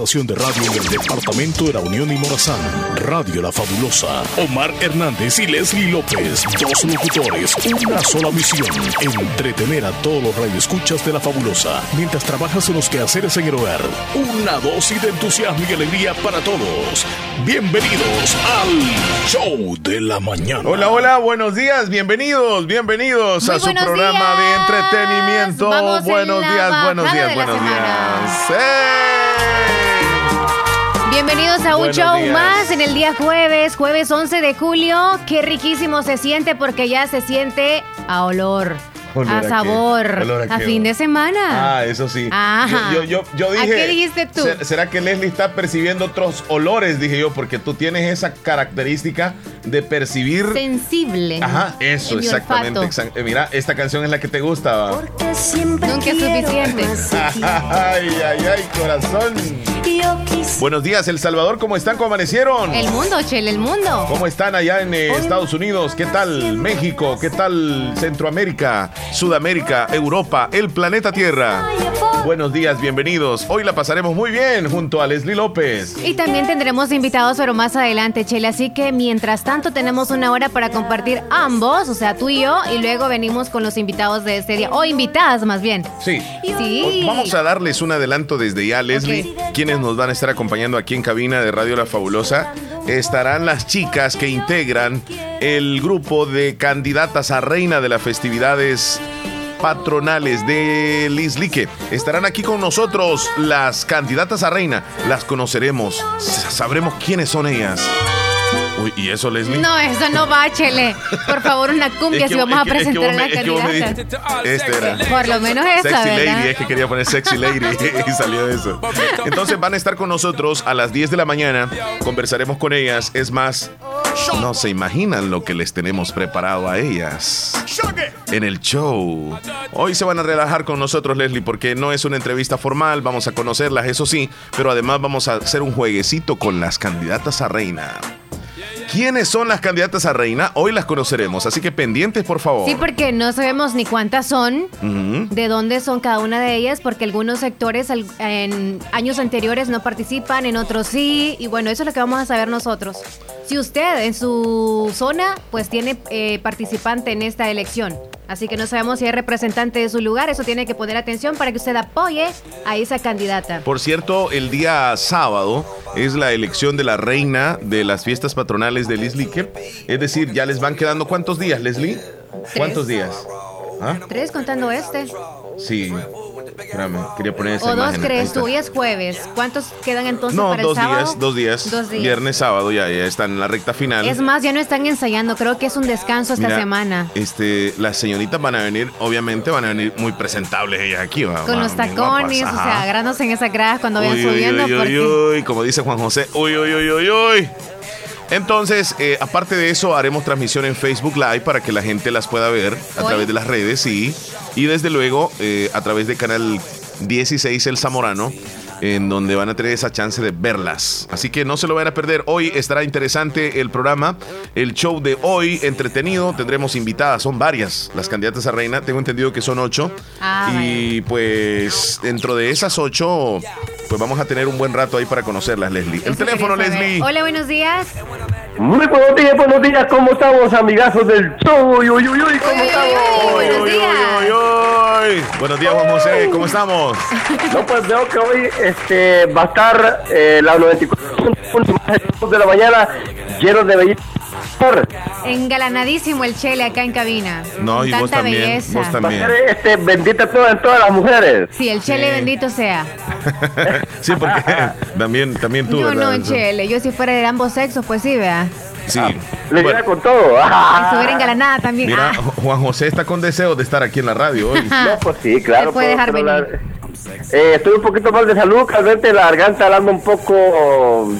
Estación de radio en el departamento de la Unión y Morazán. Radio La Fabulosa. Omar Hernández y Leslie López. Dos locutores. Una sola misión. Entretener a todos los radioescuchas de La Fabulosa. Mientras trabajas en los quehaceres en el hogar. Una dosis de entusiasmo y alegría para todos. Bienvenidos al Show de la Mañana. Hola, hola, buenos días. Bienvenidos, bienvenidos Muy a su programa días. de entretenimiento. Vamos buenos días, buenos días, buenos días. ¡Eh! Bienvenidos a un Buenos show días. más en el día jueves, jueves 11 de julio. Qué riquísimo se siente porque ya se siente a olor, ¿Olor a sabor, ¿Olor a fin de semana. Ah, eso sí. Ajá. Yo, yo, yo ¿A dije. qué dijiste tú? "¿Se- ¿Será que Leslie está percibiendo otros olores? Dije yo, porque tú tienes esa característica de percibir. Sensible. Ajá, eso, exactamente. exact- eh, Mira, esta canción es la que te gusta. ¿va? Nunca es suficiente. ay, ay, ay, corazón. Buenos días, El Salvador, ¿cómo están? ¿Cómo amanecieron? El mundo, Chel, el mundo. ¿Cómo están allá en eh, Estados Unidos? ¿Qué tal México? ¿Qué tal Centroamérica, Sudamérica, Europa, el planeta Tierra? Buenos días, bienvenidos. Hoy la pasaremos muy bien junto a Leslie López. Y también tendremos invitados, pero más adelante, Chele. Así que mientras tanto tenemos una hora para compartir ambos, o sea, tú y yo, y luego venimos con los invitados de este día, o invitadas más bien. Sí. Sí. Vamos a darles un adelanto desde ya, Leslie. Quienes nos van a estar acompañando aquí en cabina de Radio La Fabulosa estarán las chicas que integran el grupo de candidatas a reina de las festividades patronales de Lislique. Estarán aquí con nosotros las candidatas a reina. Las conoceremos. Sabremos quiénes son ellas. Uy, ¿y eso, Leslie? No, eso no va, Chele. Por favor, una cumbia Es que- si vamos a es que- es que presentar vos a la es que candidata. dijiste- Este era. Por lo menos esa, Sexy ¿verdad? Lady, es que quería poner Sexy Lady y salió eso. Entonces van a estar con nosotros a las 10 de la mañana, conversaremos con ellas. Es más, no se imaginan lo que les tenemos preparado a ellas en el show. Hoy se van a relajar con nosotros, Leslie, porque no es una entrevista formal, vamos a conocerlas, eso sí, pero además vamos a hacer un jueguecito con las candidatas a reina. ¿Quiénes son las candidatas a reina? Hoy las conoceremos, así que pendientes, por favor. Sí, porque no sabemos ni cuántas son, de dónde son cada una de ellas, porque algunos sectores en años anteriores no participan, en otros sí, y bueno, eso es lo que vamos a saber nosotros. Si usted en su zona, pues tiene eh, participante en esta elección, así que no sabemos si es representante de su lugar, eso tiene que poner atención para que usted apoye a esa candidata. Por cierto, el día sábado es la elección de la reina de las fiestas patronales de Lislique. Es decir, ya les van quedando cuántos días, Leslie? ¿Cuántos días? ¿Ah? Tres contando este. Sí. Espérame, quería poner esa O dos imagen. Crees tú, hoy es jueves. ¿Cuántos quedan entonces No, para dos el sábado? días, dos días. Dos días. Viernes, sábado, ya, ya están en la recta final. Es más, ya no están ensayando, creo que es un descanso esta Mira, semana. Este, las señoritas van a venir, obviamente van a venir muy presentables ellas aquí, va, Con va, los tacones, o sea, agarrándose en esas gradas cuando vayan Uy, uy, subiendo. uy, uy, porque... uy, como dice Juan José, uy, uy, uy, uy, uy. Entonces, eh, aparte de eso, haremos transmisión en Facebook Live para que la gente las pueda ver a través de las redes, sí. Y desde luego, eh, a través de canal 16 El Zamorano, en donde van a tener esa chance de verlas. Así que no se lo van a perder. Hoy estará interesante el programa, el show de hoy, entretenido. Tendremos invitadas, son varias las candidatas a reina. Tengo entendido que son ocho. Ah, y pues dentro de esas ocho, pues vamos a tener un buen rato ahí para conocerlas, Leslie. El Eso teléfono. Leslie. Hola, buenos días. Muy buenos días, buenos días, ¿cómo estamos, amigazos del show? Uy, uy, uy, uy, ¿cómo estamos? uy, buenos Uy, uy, días. uy, uy. Buenos días, Juan José. ¿Cómo estamos? No, pues veo que hoy este, va a estar eh, la 94 de la mañana lleno de Engalanadísimo el Chele acá en cabina. No, Con y vos tanta también, belleza. vos también. este, bendita todas, todas las mujeres. Sí, el Chele Sí. bendito sea. sí, porque también, también tú, Yo ¿verdad? no, Chele. Yo si fuera de ambos sexos, pues sí, vea. Sí. Le Bueno, con todo. Estuviera engalanada también. mira, Ah, Juan José está con deseos de estar aquí en la radio hoy. No, pues sí, claro. Se puede dejar venir. Eh, estoy un poquito mal de salud, realmente la garganta hablando un poco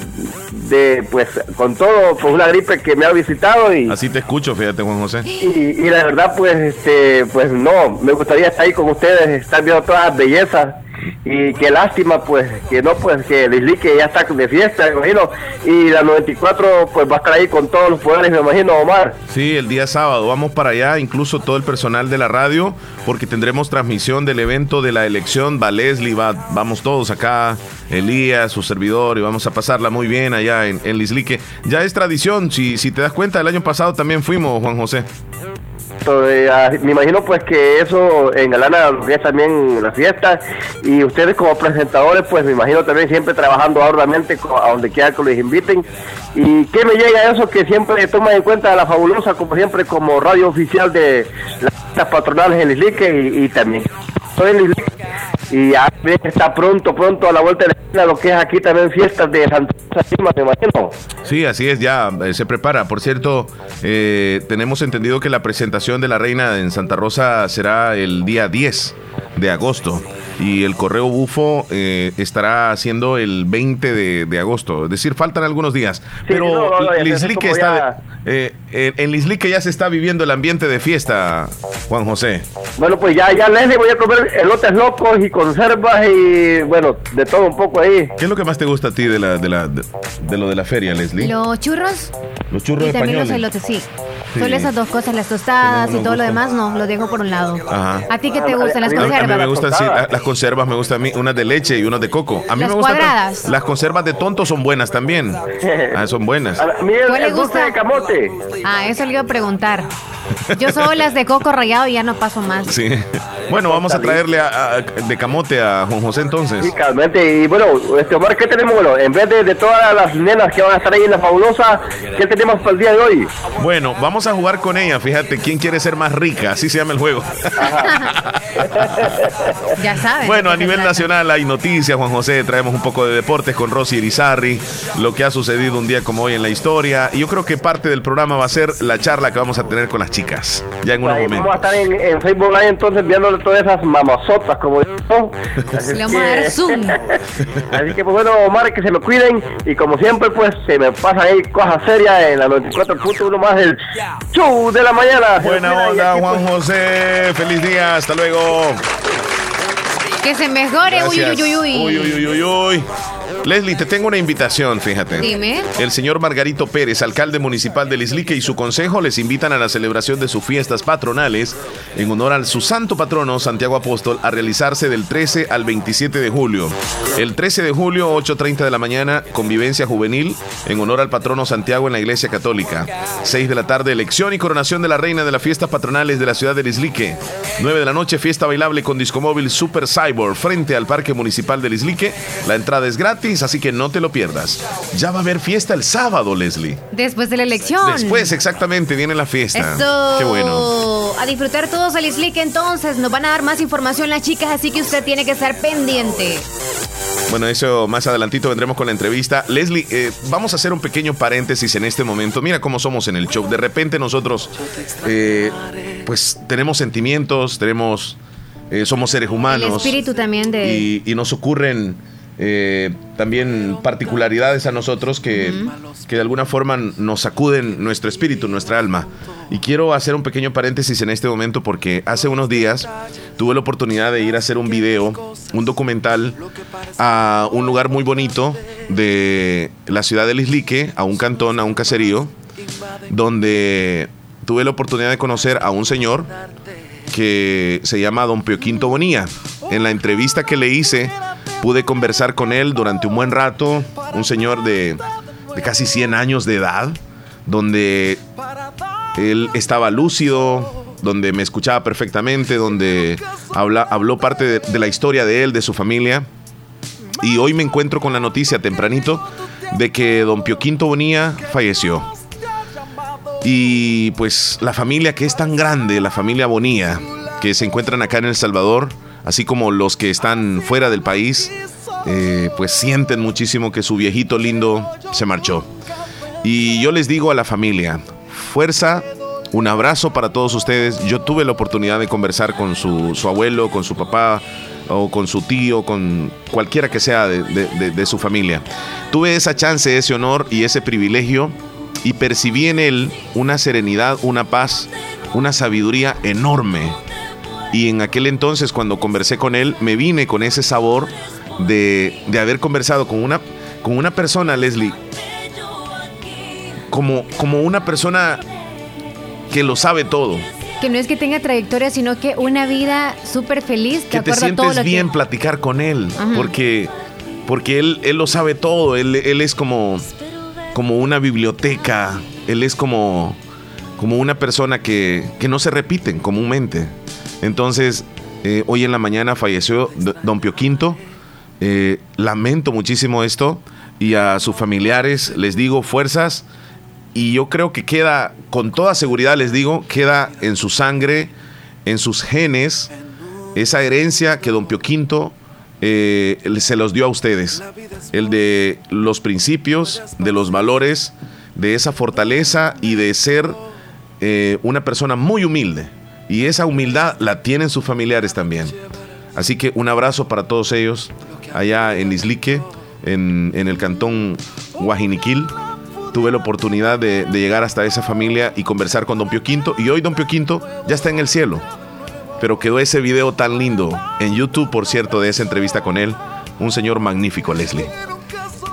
de, pues, con todo, por una gripe que me ha visitado y... Así te escucho, fíjate, Juan José. Y, y la verdad, pues, este, pues no, me gustaría estar ahí con ustedes, estar viendo todas las bellezas y qué lástima pues que no pues que el Islique ya está de fiesta, me imagino, y la 94 pues va a estar ahí con todos los poderes, me imagino, Omar. Sí, el día sábado vamos para allá, incluso todo el personal de la radio, porque tendremos transmisión del evento de la elección, va Leslie, va, vamos todos acá, Elías, su servidor, y vamos a pasarla muy bien allá en, en Lislique. Ya es tradición, si, si te das cuenta, el año pasado también fuimos, Juan José. Ah, me imagino pues que eso engalana lo que es también la fiesta. Y ustedes como presentadores pues me imagino también siempre trabajando arduamente a donde quiera que los inviten. Y que me llega eso que siempre toman en cuenta la fabulosa como siempre como radio oficial de las patronales en Islique y, también soy en Islique y ya está pronto, pronto a la vuelta de la esquina lo que es aquí también fiestas de Santa Rosa, me imagino. Sí, así es, ya eh, se prepara. Por cierto, eh, tenemos entendido que la presentación de la reina en Santa Rosa será el día 10 de agosto y el correo bufo eh, estará haciendo el 20 de, agosto. Es decir, faltan algunos días. Pero Lislique está, eh, en Lislique ya se está viviendo el ambiente de fiesta, Juan José. Bueno, pues ya, ya les voy a comer elotes locos y conservas y bueno, de todo un poco ahí. ¿Qué es lo que más te gusta a ti de, la, de, la, de, lo de la feria, Leslie? Los churros. Los churros y también los elotes, sí. Solo esas dos cosas, las tostadas y todo lo demás, no, lo dejo por un lado. ¿A ti qué te gustan las conservas? A mí me gustan, sí, las conservas me gustan a mí, unas de leche y unas de coco. A mí las me gustan. cuadradas. Las conservas de tonto son buenas también. Ah, son buenas. A mí ¿Cuál le gusta? de camote. Ah, eso le iba a preguntar. Yo solo las de coco rallado y ya no paso más. Sí. Bueno, vamos a traerle a, de camote a Juan José entonces. Sí, calmente. Y bueno, este Omar, ¿qué tenemos? Bueno, en vez de, de, todas las nenas que van a estar ahí en la fabulosa, ¿qué tenemos para el día de hoy? Bueno, vamos a jugar con ella. Fíjate, ¿quién quiere ser más rica? Así se llama el juego. ya saben. Bueno, a nivel nacional hay noticias, Juan José. Traemos un poco de deportes con Rosy Irizarri, lo que ha sucedido un día como hoy en la historia. Y yo creo que parte del programa va a ser la charla que vamos a tener con las chicas. Ya en unos momentos. Vamos a estar en, Facebook Live entonces viéndole todas esas mamazotas, como yo. Le vamos a dar zoom. Así que, pues bueno, Omar, que se me cuiden. Y como siempre, pues se me pasan ahí cosas serias en la 94.1 más del show de la mañana. Buena onda, Juan José. Feliz día. Hasta luego. Que se mejore. Uy, uy, uy, uy. Uy, uy, uy, uy. Leslie, te tengo una invitación, fíjate. Dime. El señor Margarito Pérez, alcalde municipal de Lislique y su consejo les invitan a la celebración de sus fiestas patronales en honor a su santo patrono, Santiago Apóstol, a realizarse del 13 al 27 de julio. El 13 de julio, 8.30 de la mañana, convivencia juvenil en honor al patrono Santiago en la Iglesia Católica. 6 de la tarde, elección y coronación de la reina de las fiestas patronales de la ciudad de Lislique. 9 de la noche, fiesta bailable con discomóvil Super Cyborg frente al Parque Municipal de Lislique. La entrada es gratis así que no te lo pierdas. Ya va a haber fiesta el sábado, Leslie. Después de la elección. Después, exactamente, viene la fiesta. Eso. Qué bueno. A disfrutar todos el Slick entonces. Nos van a dar más información las chicas, así que usted tiene que estar pendiente. Bueno, eso más adelantito vendremos con la entrevista. Leslie, eh, vamos a hacer un pequeño paréntesis en este momento. Mira cómo somos en el show. De repente nosotros, eh, pues tenemos sentimientos, tenemos, eh, somos seres humanos. El espíritu también de... Y, y nos ocurren eh, también particularidades a nosotros que, que, de alguna forma nos sacuden nuestro espíritu, nuestra alma. Y quiero hacer un pequeño paréntesis en este momento porque hace unos días tuve la oportunidad de ir a hacer un video, un documental a un lugar muy bonito de la ciudad de Lislique, a un cantón, a un caserío, donde tuve la oportunidad de conocer a un señor que se llama Don Pio Quinto Bonía. En la entrevista que le hice, Pude conversar con él durante un buen rato, un señor de, casi 100 años de edad, donde él estaba lúcido, donde me escuchaba perfectamente, donde habla, habló parte de, la historia de él, de su familia. Y hoy me encuentro con la noticia tempranito de que don Pio Quinto Bonía falleció. Y pues la familia que es tan grande, la familia Bonía, que se encuentran acá en El Salvador, así como los que están fuera del país, eh, pues sienten muchísimo que su viejito lindo se marchó. Y yo les digo a la familia, fuerza, un abrazo para todos ustedes. Yo tuve la oportunidad de conversar con su, abuelo, con su papá o con su tío, con cualquiera que sea de, de su familia. Tuve esa chance, ese honor y ese privilegio y percibí en él una serenidad, una paz, una sabiduría enorme Y en aquel entonces, cuando conversé con él, me vine con ese sabor de, de haber conversado con una, con una persona, Leslie, como, como una persona que lo sabe todo. Que no es que tenga trayectoria, sino que una vida súper feliz. Que te sientes bien platicar con él, porque, porque él, él lo sabe todo, él, él es como, como una biblioteca, él es como, como una persona que, que no se repiten comúnmente. Entonces, eh, hoy en la mañana falleció don Pio Quinto. Eh, lamento muchísimo esto y a sus familiares les digo fuerzas y yo creo que queda, con toda seguridad les digo, queda en su sangre, en sus genes, esa herencia que don Pio Quinto eh, se los dio a ustedes. El de los principios, de los valores, de esa fortaleza y de ser eh, una persona muy humilde. Y esa humildad la tienen sus familiares también. Así que un abrazo para todos ellos allá en Islique, en, en el cantón Guajiniquil tuve la oportunidad de, llegar hasta esa familia y conversar con Don Pio Quinto. Y hoy Don Pio Quinto ya está en el cielo. Pero quedó ese video tan lindo en YouTube, por cierto, de esa entrevista con él. Un señor magnífico, Leslie.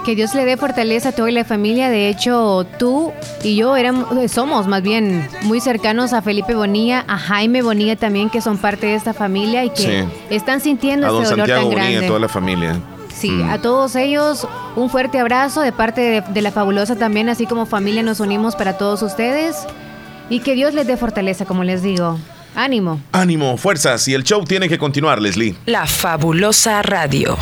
Que Dios le dé fortaleza a toda la familia. De hecho, tú y yo éramos, somos más bien muy cercanos a Felipe Bonilla, a Jaime Bonilla también, que son parte de esta familia y que están sintiendo ese dolor tan grande. a toda la familia. Sí, mm. a todos ellos un fuerte abrazo de parte de, la fabulosa también, así como familia nos unimos para todos ustedes y que Dios les dé fortaleza, como les digo. Ánimo. Ánimo, fuerzas y el show tiene que continuar, Leslie. La fabulosa radio.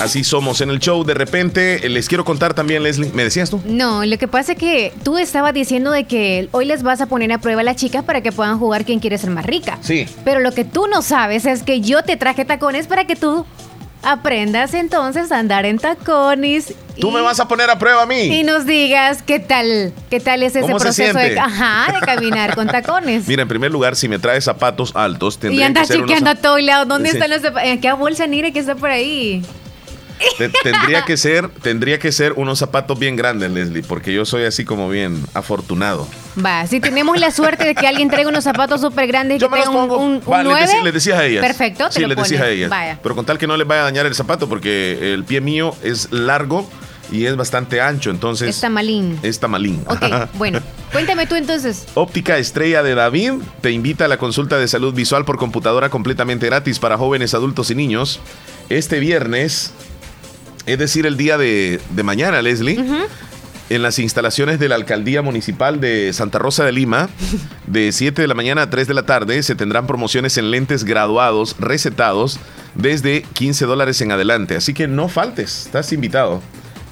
Así somos en el show. De repente, les quiero contar también, Leslie. ¿Me decías tú? No, lo que pasa es que tú estabas diciendo de que hoy les vas a poner a prueba a las chicas para que puedan jugar quien quiere ser más rica. Sí. Pero lo que tú no sabes es que yo te traje tacones para que tú aprendas entonces a andar en tacones. Tú me vas a poner a prueba a mí. Y nos digas qué tal, qué tal es ese proceso de, ajá, de caminar con tacones. Mira, en primer lugar, si me traes zapatos altos, tendría y anda que ser chequeando a todo lado. ¿Dónde están los zapatos? ¿En qué bolsa Nire que está por ahí? Tendría que ser, tendría que ser unos zapatos bien grandes, Leslie, porque yo soy así como bien afortunado. Va, si tenemos la suerte de que alguien traiga unos zapatos súper grandes y yo que tenga un, un, le, decías a ellas. Perfecto, te sí, decías a ellas. Vaya. Pero con tal que no les vaya a dañar el zapato, porque el pie mío es largo y es bastante ancho, entonces... Está malín. Está malín. Ok, bueno. Cuéntame tú entonces. Óptica Estrella de David te invita a la consulta de salud visual por computadora completamente gratis para jóvenes, adultos y niños. Este viernes, es decir, el día de, mañana, Leslie, en las instalaciones de la Alcaldía Municipal de Santa Rosa de Lima, de 7 de la mañana a 3 de la tarde, se tendrán promociones en lentes graduados, recetados, desde 15 dólares en adelante. Así que no faltes, estás invitado.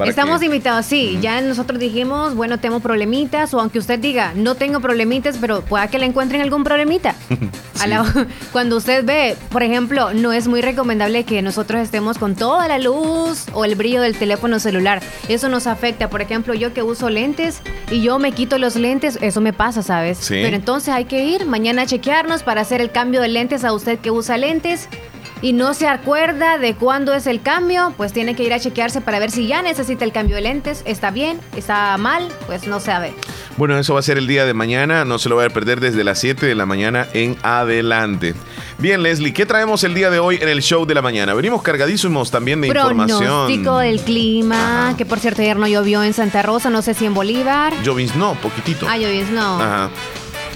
Estamos invitados, sí. Ya nosotros dijimos, bueno, tengo problemitas, o aunque usted diga, no tengo problemitas, pero pueda que le encuentren algún problemita. cuando usted ve, por ejemplo, no es muy recomendable que nosotros estemos con toda la luz o el brillo del teléfono celular. Eso nos afecta. Por ejemplo, yo que uso lentes y yo me quito los lentes, eso me pasa, ¿sabes? Pero entonces hay que ir mañana a chequearnos para hacer el cambio de lentes a usted que usa lentes y no se acuerda de cuándo es el cambio, pues tiene que ir a chequearse para ver si ya necesita el cambio de lentes. ¿Está bien? ¿Está mal? Pues no sabe. Bueno, eso va a ser el día de mañana. No se lo va a perder desde las 7 de la mañana en adelante. Bien, Leslie, ¿qué traemos el día de hoy en el show de la mañana? Venimos cargadísimos también de información. Pronóstico del clima, que por cierto ayer no llovió en Santa Rosa, no sé si en Bolívar. Llovis no, poquitito. Ah, llovis no. Ajá.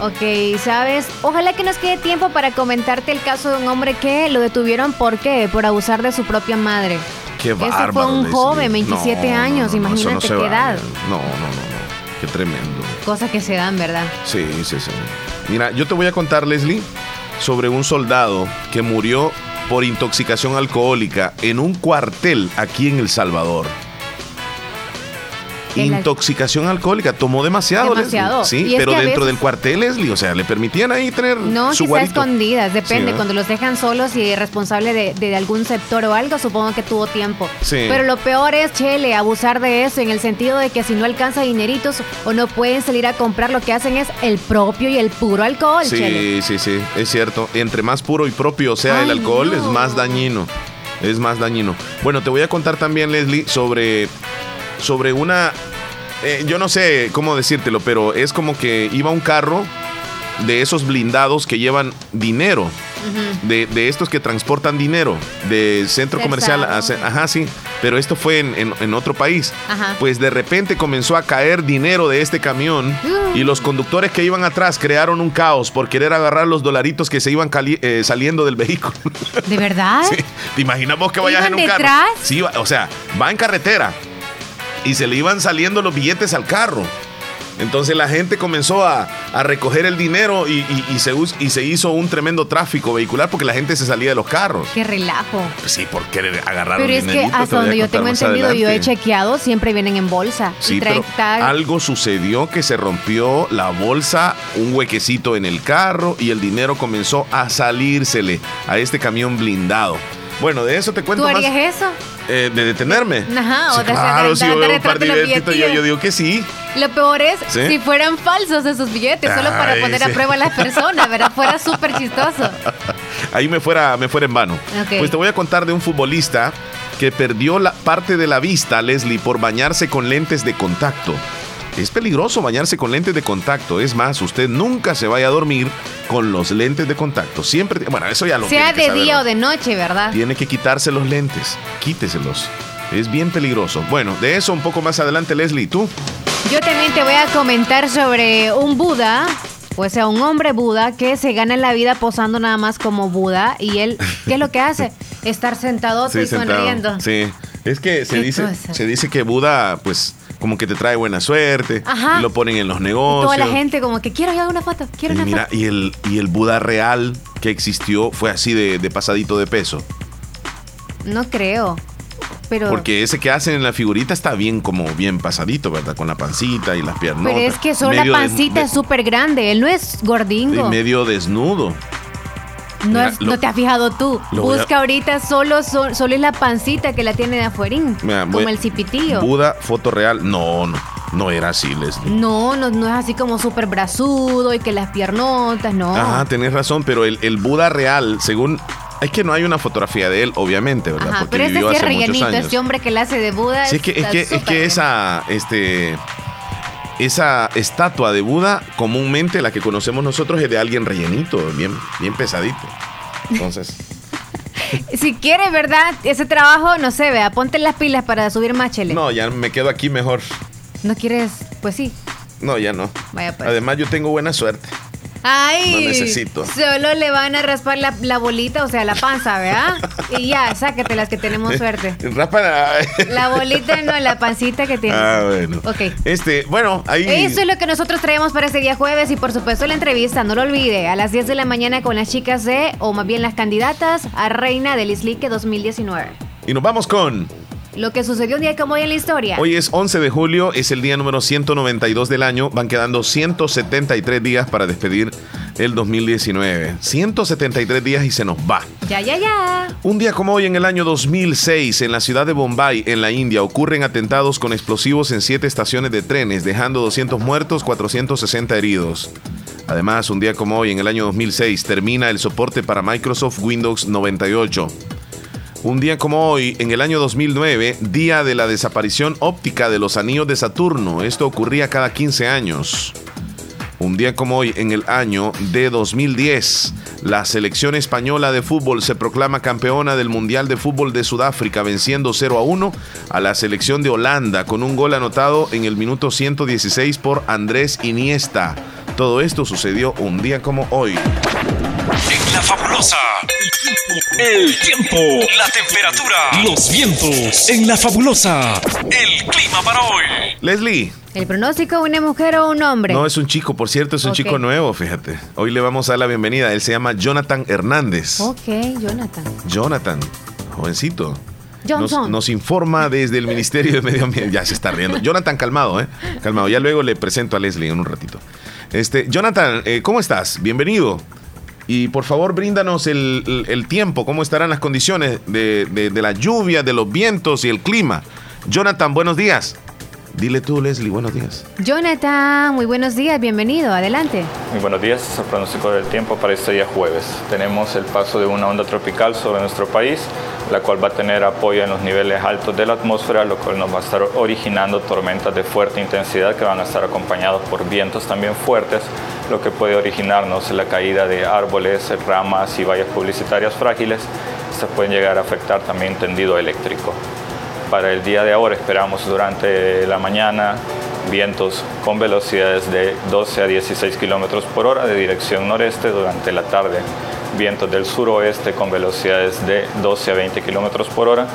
Ok, ¿sabes? Ojalá que nos quede tiempo para comentarte el caso de un hombre que lo detuvieron, ¿por qué? Por abusar de su propia madre. Qué bárbaro. Ese fue un joven, 27 años, imagínate qué edad. No, no, no, no. Qué tremendo. Cosas que se dan, ¿verdad? Sí, sí, sí. Mira, yo te voy a contar, Leslie, sobre un soldado que murió por intoxicación alcohólica en un cuartel aquí en El Salvador. Intoxicación alcohólica, tomó demasiado. Demasiado. Sí, pero dentro del cuartel, Leslie, o sea, le permitían ahí tener no, su quizá escondidas, depende. Cuando los dejan solos y responsable de, algún sector o algo, supongo que tuvo tiempo. Sí. Pero lo peor es, Chele, abusar de eso en el sentido de que si no alcanza dineritos o no pueden salir a comprar, lo que hacen es el propio y el puro alcohol, Sí, sí, sí, es cierto. Entre más puro y propio sea el alcohol, es más dañino. Es más dañino. Bueno, te voy a contar también, Leslie, sobre sobre una... Eh, yo no sé cómo decírtelo, pero es como que iba un carro de esos blindados que llevan dinero de, de estos que transportan dinero de centro comercial. a ajá, sí, pero esto fue en, en- en otro país. Ajá. Pues de repente comenzó a caer dinero de este camión y los conductores que iban atrás crearon un caos por querer agarrar los dolaritos que se iban eh, saliendo del vehículo. ¿De verdad? Sí. ¿Te imaginas vos que vayas en ¿Iban un carro? detrás? Sí, va- o sea, va en carretera y se le iban saliendo los billetes al carro. Entonces la gente comenzó a, a recoger el dinero y, y- y se, y se hizo un tremendo tráfico vehicular porque la gente se salía de los carros. Qué relajo. Pues sí, por querer agarrar Pero es que hasta donde yo tengo entendido, yo he chequeado, siempre vienen en bolsa. Sí, y traen pero tag. algo sucedió que se rompió la bolsa, un huequecito en el carro y el dinero comenzó a salírsele a este camión blindado. Bueno, de eso te ¿Tú cuento más. harías eso? Eh, ¿De detenerme? Ajá, o de claro, si yo veo un par de billetitos, yo, yo digo que sí. Lo peor es ¿Sí? si fueran falsos esos billetes, solo para Ay, poner sí. a prueba a las personas, ¿verdad? Fuera súper chistoso. Ahí me fuera, me fuera en vano. Pues te voy a contar de un futbolista que perdió la parte de la vista, Leslie, por bañarse con lentes de contacto. Es peligroso bañarse con lentes de contacto. Es más, usted nunca se vaya a dormir con los lentes de contacto. Siempre, bueno, eso ya lo Sea tiene que de saber, día o de noche, ¿verdad? Tiene que quitarse los lentes. Quíteselos. Es bien peligroso. Bueno, de eso un poco más adelante, Leslie. ¿Tú? Yo también te voy a comentar sobre un Buda, o sea, un hombre Buda que se gana la vida posando nada más como Buda. Y él, ¿qué es lo que hace? Estar sentado y sentado. sonriendo. Sí. Es que se dice, cosa. se dice que Buda, pues, como que te trae buena suerte. Ajá. Y lo ponen en los Y negocios. toda la gente como que quiero ir una foto, quiero Y una mira, foto. y el, y el Buda real que existió fue así de, de pasadito de peso. No creo. Pero, Porque ese que hacen en la figurita está bien como bien pasadito, ¿verdad? Con la pancita y las piernas. pero es que solo la pancita es súper grande. Él no es gordingo. medio desnudo. No, Mira, es- lo- no te has fijado tú. a- Busca ahorita solo, so- solo es la pancita que la tiene de afuerín. Mira, como voy- el cipitillo. Buda, foto real. No, no. No era así, Leslie. No, no, no es así como súper brazudo y que las piernotas, no. Ajá, tenés razón, pero el, el Buda real, según. Es que no hay una fotografía de él, obviamente, ¿verdad? Ajá, Porque pero ese vivió sí es hace muchos rellenito, años. este hombre que le hace de Buda. Sí, es que, es que, es que esa, este, esa estatua de Buda, comúnmente la que conocemos nosotros es de alguien rellenito, bien, bien pesadito. Entonces, Si quieres, ¿verdad? Ese trabajo, no sé, vea, ponte las pilas para subir más chele. no, ya me quedo aquí mejor. ¿No quieres? Pues sí. No, ya no. Vaya pues. Además, yo tengo buena suerte. Ay, No necesito. Solo le van a raspar la, la bolita, o sea, la panza, ¿verdad? Y ya, sáquete las que tenemos suerte. Rapa la- La bolita no, la pancita que tiene. Ah, bueno. Ok. Este, bueno, ahí. Eso es lo que nosotros traemos para este día jueves y por supuesto la entrevista, no lo olvide, a las 10 de la mañana con las chicas de, o más bien las candidatas a Reina del Islique 2019. Y nos vamos con. Lo que sucedió un día como hoy en la historia. Hoy es 11 de julio, es el día número 192 del año. Van quedando 173 días para despedir el 2019. 173 días y se nos va. Ya, ya, ya. Un día como hoy en el año 2006, en la ciudad de Bombay, en la India, ocurren atentados con explosivos en siete estaciones de trenes, dejando 200 muertos, 460 heridos. Además, un día como hoy en el año 2006, termina el soporte para Microsoft Windows 98. Un día como hoy, en el año 2009, día de la desaparición óptica de los anillos de Saturno. Esto ocurría cada 15 años. Un día como hoy, en el año de 2010, la selección española de fútbol se proclama campeona del Mundial de Fútbol de Sudáfrica, venciendo 0 a 1 a la selección de Holanda con un gol anotado en el minuto 116 por Andrés Iniesta. Todo esto sucedió un día como hoy. La fabulosa. El tiempo, la temperatura, los vientos. En la fabulosa. El clima para hoy. Leslie, El pronóstico, una mujer o un hombre. no es un chico, por cierto, es un chico nuevo, fíjate. Hoy le vamos a dar la bienvenida. Él se llama Jonathan Hernández. Ok, Jonathan. Jonathan, jovencito. Nos, Johnson. nos informa desde el Ministerio de Medio Ambiente. Ya se está riendo. Jonathan, calmado, ¿eh? Calmado. Ya luego le presento a Leslie en un ratito. Este, Jonathan, eh, ¿cómo estás? Bienvenido. Y por favor, bríndanos el, el- el tiempo, cómo estarán las condiciones de, de- de la lluvia, de los vientos y el clima. Jonathan, buenos días. Dile tú, Leslie, buenos días. Jonathan, muy buenos días, bienvenido, adelante. Muy buenos días, es el pronóstico del tiempo para este día jueves. Tenemos el paso de una onda tropical sobre nuestro país, la cual va a tener apoyo en los niveles altos de la atmósfera, lo cual nos va a estar originando tormentas de fuerte intensidad que van a estar acompañados por vientos también fuertes, lo que puede originarnos la caída de árboles, ramas y vallas publicitarias frágiles. Estas pueden llegar a afectar también tendido eléctrico. Para el día de ahora esperamos durante la mañana vientos con velocidades de 12 a 16 kilómetros por hora de dirección noreste durante la tarde, vientos del suroeste con velocidades de 12 a 20 kilómetros por hora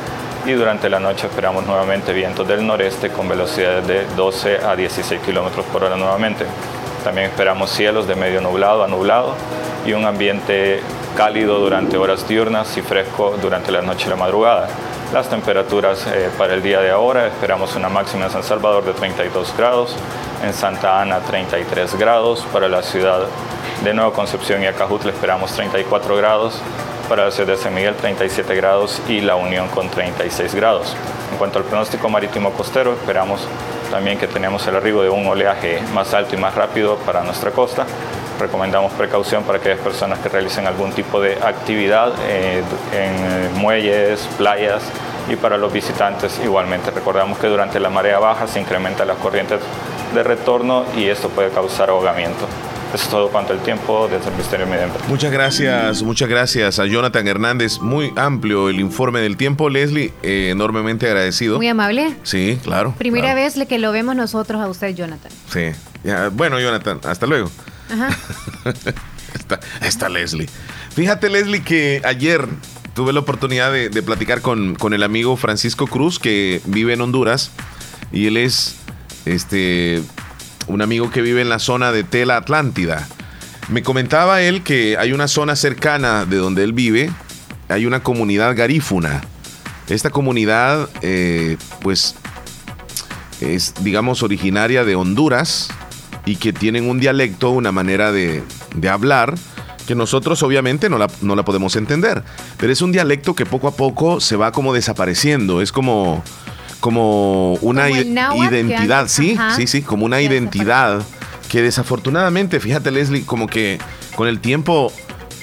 y durante la noche esperamos nuevamente vientos del noreste con velocidades de 12 a 16 kilómetros por hora nuevamente. También esperamos cielos de medio nublado a nublado y un ambiente cálido durante horas diurnas y fresco durante la noche y la madrugada. Las temperaturas eh, para el día de ahora esperamos una máxima en San Salvador de 32 grados, en Santa Ana 33 grados, para la ciudad de Nueva Concepción y Acajutla esperamos 34 grados, para la ciudad de San Miguel 37 grados y La Unión con 36 grados. En cuanto al pronóstico marítimo costero, esperamos también que tenemos el arribo de un oleaje más alto y más rápido para nuestra costa. Recomendamos precaución para aquellas personas que realicen algún tipo de actividad eh, en muelles, playas y para los visitantes igualmente. Recordamos que durante la marea baja se incrementan las corrientes de retorno y esto puede causar ahogamiento. Eso es todo cuanto el tiempo desde el Ministerio de Medio Ambiente. Muchas gracias, muchas gracias a Jonathan Hernández. Muy amplio el informe del tiempo. Leslie, eh, enormemente agradecido. Muy amable. Sí, claro. Primera claro. vez que lo vemos nosotros a usted, Jonathan. Sí. Ya, bueno, Jonathan, hasta luego. Ajá. está, está Leslie. Fíjate, Leslie, que ayer tuve la oportunidad de, platicar con, con, el amigo Francisco Cruz, que vive en Honduras, y él es este un amigo que vive en la zona de Tela Atlántida. Me comentaba él que hay una zona cercana de donde él vive, hay una comunidad garífuna. Esta comunidad, eh, pues, es, digamos, originaria de Honduras y que tienen un dialecto, una manera de, de hablar que nosotros obviamente no la, no la, podemos entender. Pero es un dialecto que poco a poco se va como desapareciendo. Es como, como una Como identidad, sí, ajá, sí, sí, como una identidad que desafortunadamente, fíjate Leslie, como que con el tiempo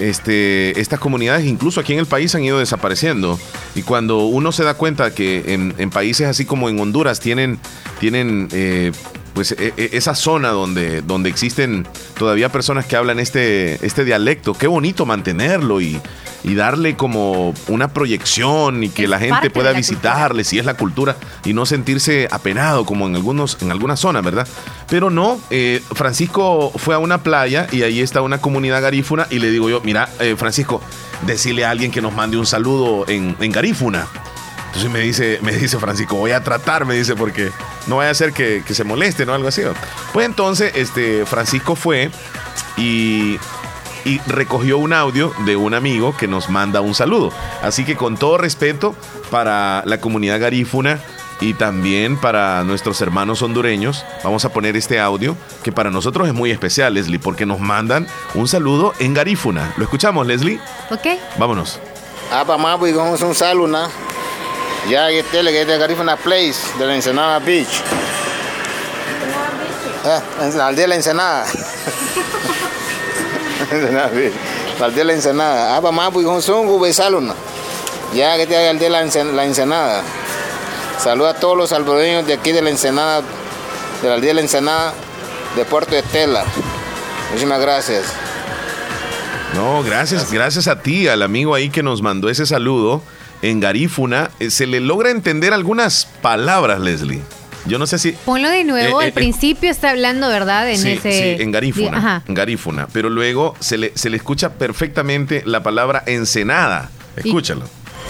este, estas comunidades, incluso aquí en el país, han ido desapareciendo. Y cuando uno se da cuenta que en, en países así como en Honduras tienen, tienen eh, pues e, e, esa zona donde, donde existen todavía personas que hablan este, este dialecto, qué bonito mantenerlo y, y darle como una proyección y que Es la gente pueda la visitarle si es la cultura y no sentirse apenado como en algunos en algunas zonas, ¿verdad? Pero no, eh, Francisco fue a una playa y ahí está una comunidad garífuna y le digo yo, mira, eh, Francisco, decirle a alguien que nos mande un saludo en, en garífuna. Entonces me dice, me dice Francisco, voy a tratar, me dice, porque no vaya a ser que, que se moleste, ¿no? Algo así. ¿no? Pues entonces, este, Francisco fue y, y recogió un audio de un amigo que nos manda un saludo. Así que con todo respeto para la comunidad garífuna y también para nuestros hermanos hondureños, vamos a poner este audio que para nosotros es muy especial, Leslie, porque nos mandan un saludo en garífuna. ¿Lo escuchamos, Leslie? ¿Ok? Vámonos. Mapu y con un saluna. Ya que tele que es de Garifuna Place, de la Ensenada Beach. Eh, en la aldea de la Ensenada. Ensenada Beach. La aldea de la Ensenada. Apa mapu y con un de saluna. Ya que te la aldea de la Ensen- la Ensenada. Saluda a todos los salvadoreños de aquí de la Ensenada, de la aldea de la Ensenada, de Puerto Estela. Muchísimas gracias. No, gracias, gracias a ti, al amigo ahí que nos mandó ese saludo en garífuna. Eh, Se le logra entender algunas palabras, Leslie. Yo no sé si... Ponlo de nuevo. Eh, eh, Al principio está hablando, ¿verdad? En sí, ese. sí, en garífuna. Ajá. En garífuna. Pero luego se le, se le escucha perfectamente la palabra ensenada. Escúchalo.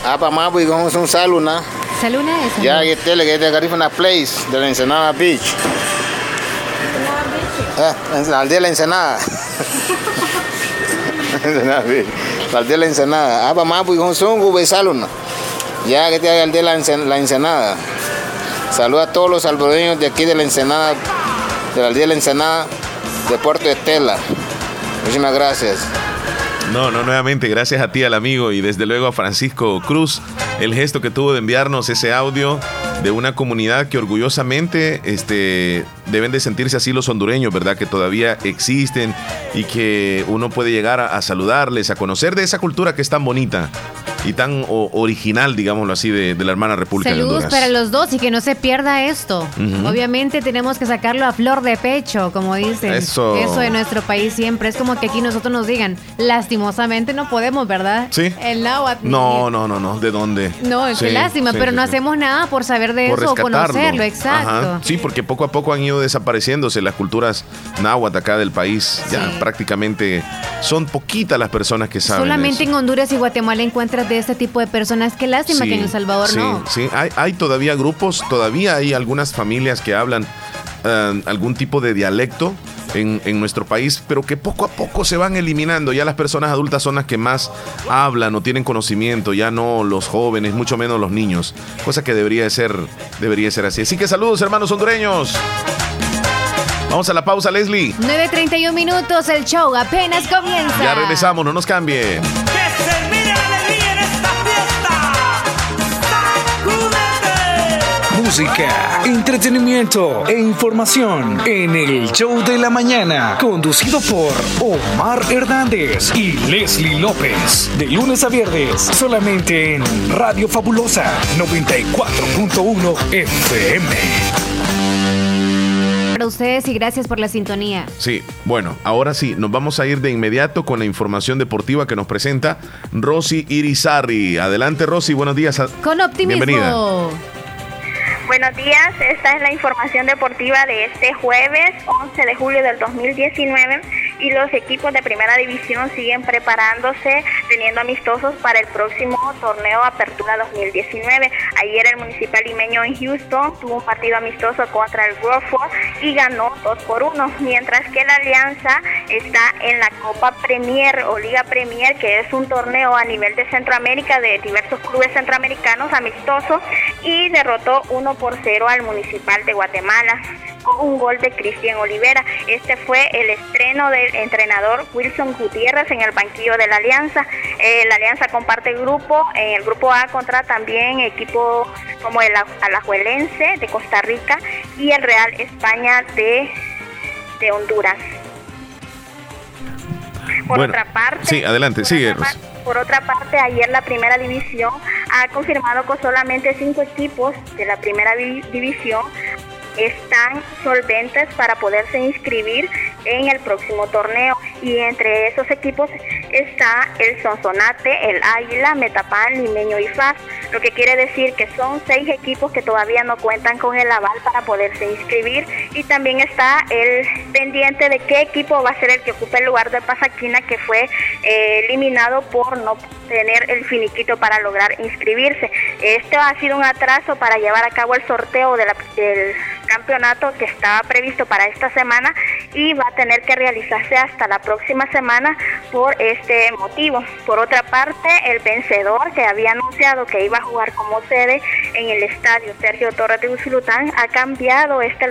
Apa mapu y con un saluna. Saluna es. Ya que tele que es de Garifuna Place, de la Ensenada Beach. Eh, en la aldea de la Ensenada. Ensenada Beach. De la Ensenada. Mapu y con un saluna. Ya que te de la la Ensenada. Saluda a todos los salvadoreños de aquí de la Ensenada, de la aldea de la Ensenada, de Puerto Estela. Muchísimas gracias. No, no, nuevamente, gracias a ti, al amigo, y desde luego a Francisco Cruz, el gesto que tuvo de enviarnos ese audio. De una comunidad que orgullosamente este, deben de sentirse así los hondureños, ¿verdad? Que todavía existen y que uno puede llegar a, a saludarles, a conocer de esa cultura que es tan bonita y tan o- original, digámoslo así, de, de la hermana República de Saludos Honduras. para los dos y que no se pierda esto. Obviamente tenemos que sacarlo a flor de pecho, como dicen. Eso. de nuestro país siempre. Es como que aquí nosotros nos digan, lastimosamente no podemos, ¿verdad? Sí. El náhuatl. No, no, no, no, ¿de dónde? No, qué Sí, lástima, sí, pero sí, no hacemos nada por saber de por eso o rescatarlo. conocerlo, exacto. Ajá. Sí, porque poco a poco han ido desapareciéndose las culturas náhuatl acá del país. Ya prácticamente son poquitas las personas que saben. Solamente eso. en Honduras y Guatemala encuentras de este tipo de personas. Qué lástima que en El Salvador sí, no. Sí, hay, hay todavía grupos, todavía hay algunas familias que hablan eh, algún tipo de dialecto en, en nuestro país, pero que poco a poco se van eliminando. Ya las personas adultas son las que más hablan o tienen conocimiento, ya no los jóvenes, mucho menos los niños, cosa que debería de ser, debería de ser así. Así que saludos hermanos hondureños. Vamos a la pausa, Leslie. 9.31 minutos, el show apenas comienza. Ya regresamos, no nos cambie. Música, entretenimiento e información en el show de la mañana, conducido por Omar Hernández y Leslie López, de lunes a viernes, solamente en Radio Fabulosa 94.1 FM. Para ustedes y gracias por la sintonía. Sí, bueno, ahora sí, nos vamos a ir de inmediato con la información deportiva que nos presenta Rosy Irizarri. Adelante, Rosy, buenos días. Con optimismo. Bienvenida. Buenos días, esta es la información deportiva de este jueves 11 de julio del 2019 y los equipos de primera división siguen preparándose teniendo amistosos para el próximo torneo Apertura 2019. Ayer el municipal limeño en Houston tuvo un partido amistoso contra el Crawford y ganó 2 por 1, mientras que la Alianza está en la Copa Premier o Liga Premier, que es un torneo a nivel de Centroamérica de diversos clubes centroamericanos amistosos y derrotó 1 por 0 al municipal de Guatemala un gol de Cristian Olivera. Este fue el estreno del entrenador Wilson Gutiérrez en el banquillo de la Alianza. Eh, la Alianza comparte grupo, en el grupo A contra también equipos como el Alajuelense de Costa Rica y el Real España de, de Honduras. Por Bueno, otra parte, sí, adelante, sigue, por otra parte, ayer la primera división ha confirmado que solamente cinco equipos de la primera vi- división están solventes para poderse inscribir en el próximo torneo y entre esos equipos está el Sonsonate, el Águila, Metapan, Limeño y FAS, lo que quiere decir que son seis equipos que todavía no cuentan con el aval para poderse inscribir y también está el pendiente de qué equipo va a ser el que ocupe el lugar de Pasaquina que fue eh, eliminado por no tener el finiquito para lograr inscribirse. Este ha sido un atraso para llevar a cabo el sorteo del campeonato que estaba previsto para esta semana y va a tener que realizarse hasta la próxima semana por este motivo. Por otra parte, el vencedor que había anunciado que iba a jugar como sede en el estadio Sergio Torres de Usulután ha cambiado este,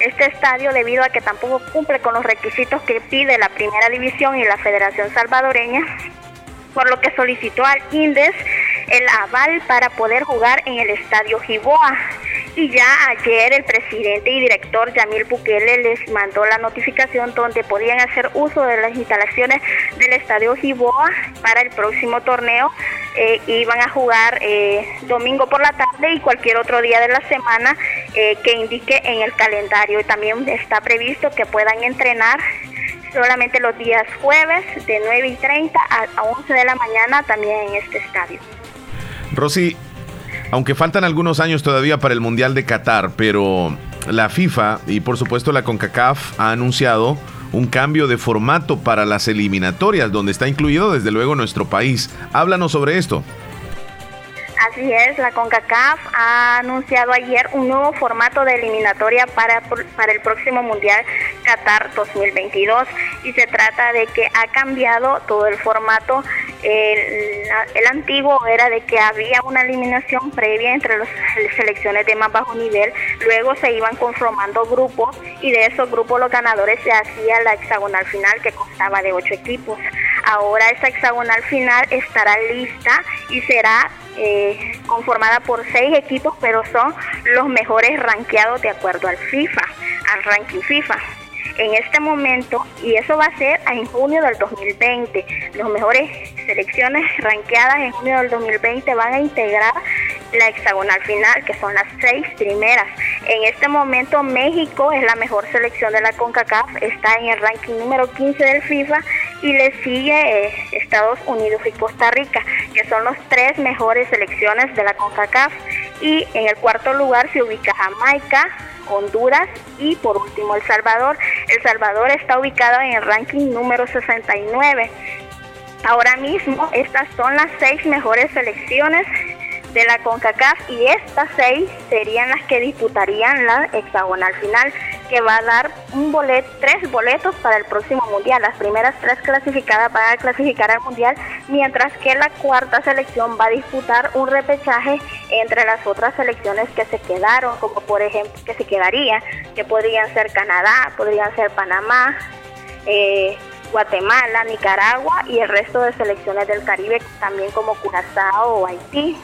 este estadio debido a que tampoco cumple con los requisitos que pide la primera división y la Federación Salvadoreña por lo que solicitó al INDES el aval para poder jugar en el estadio Giboa. Y ya ayer el presidente y director Yamil Bukele les mandó la notificación donde podían hacer uso de las instalaciones del estadio Giboa para el próximo torneo. Eh, iban a jugar eh, domingo por la tarde y cualquier otro día de la semana eh, que indique en el calendario. Y también está previsto que puedan entrenar solamente los días jueves de 9 y 30 a, a 11 de la mañana también en este estadio. Rosy, aunque faltan algunos años todavía para el Mundial de Qatar, pero la FIFA y por supuesto la CONCACAF ha anunciado un cambio de formato para las eliminatorias, donde está incluido desde luego nuestro país. Háblanos sobre esto. Así es, la CONCACAF ha anunciado ayer un nuevo formato de eliminatoria para, para el próximo Mundial Qatar 2022 y se trata de que ha cambiado todo el formato. El, antiguo era de que había una eliminación previa entre las selecciones de más bajo nivel, luego se iban conformando grupos y de esos grupos los ganadores se hacía la hexagonal final que constaba de ocho equipos. Ahora esta hexagonal final estará lista y será eh, conformada por seis equipos, pero son los mejores rankeados de acuerdo al FIFA, al ranking FIFA en este momento y eso va a ser en junio del 2020. Los mejores selecciones ranqueadas en junio del 2020 van a integrar la hexagonal final, que son las seis primeras. En este momento México es la mejor selección de la CONCACAF, está en el ranking número 15 del FIFA y le sigue eh, Estados Unidos y Costa Rica, que son las tres mejores selecciones de la CONCACAF. Y en el cuarto lugar se ubica Jamaica, Honduras y por último El Salvador. El Salvador está ubicado en el ranking número 69. Ahora mismo estas son las seis mejores selecciones de la CONCACAF y estas seis serían las que disputarían la hexagonal final que va a dar un tres boletos para el próximo mundial. Las primeras tres clasificadas van a clasificar al mundial, mientras que la cuarta selección va a disputar un repechaje entre las otras selecciones que se quedaron, como por ejemplo que se quedaría, que podrían ser Canadá, podrían ser Panamá. Eh, Guatemala, Nicaragua y el resto de selecciones del Caribe, también como Curazao o Haití.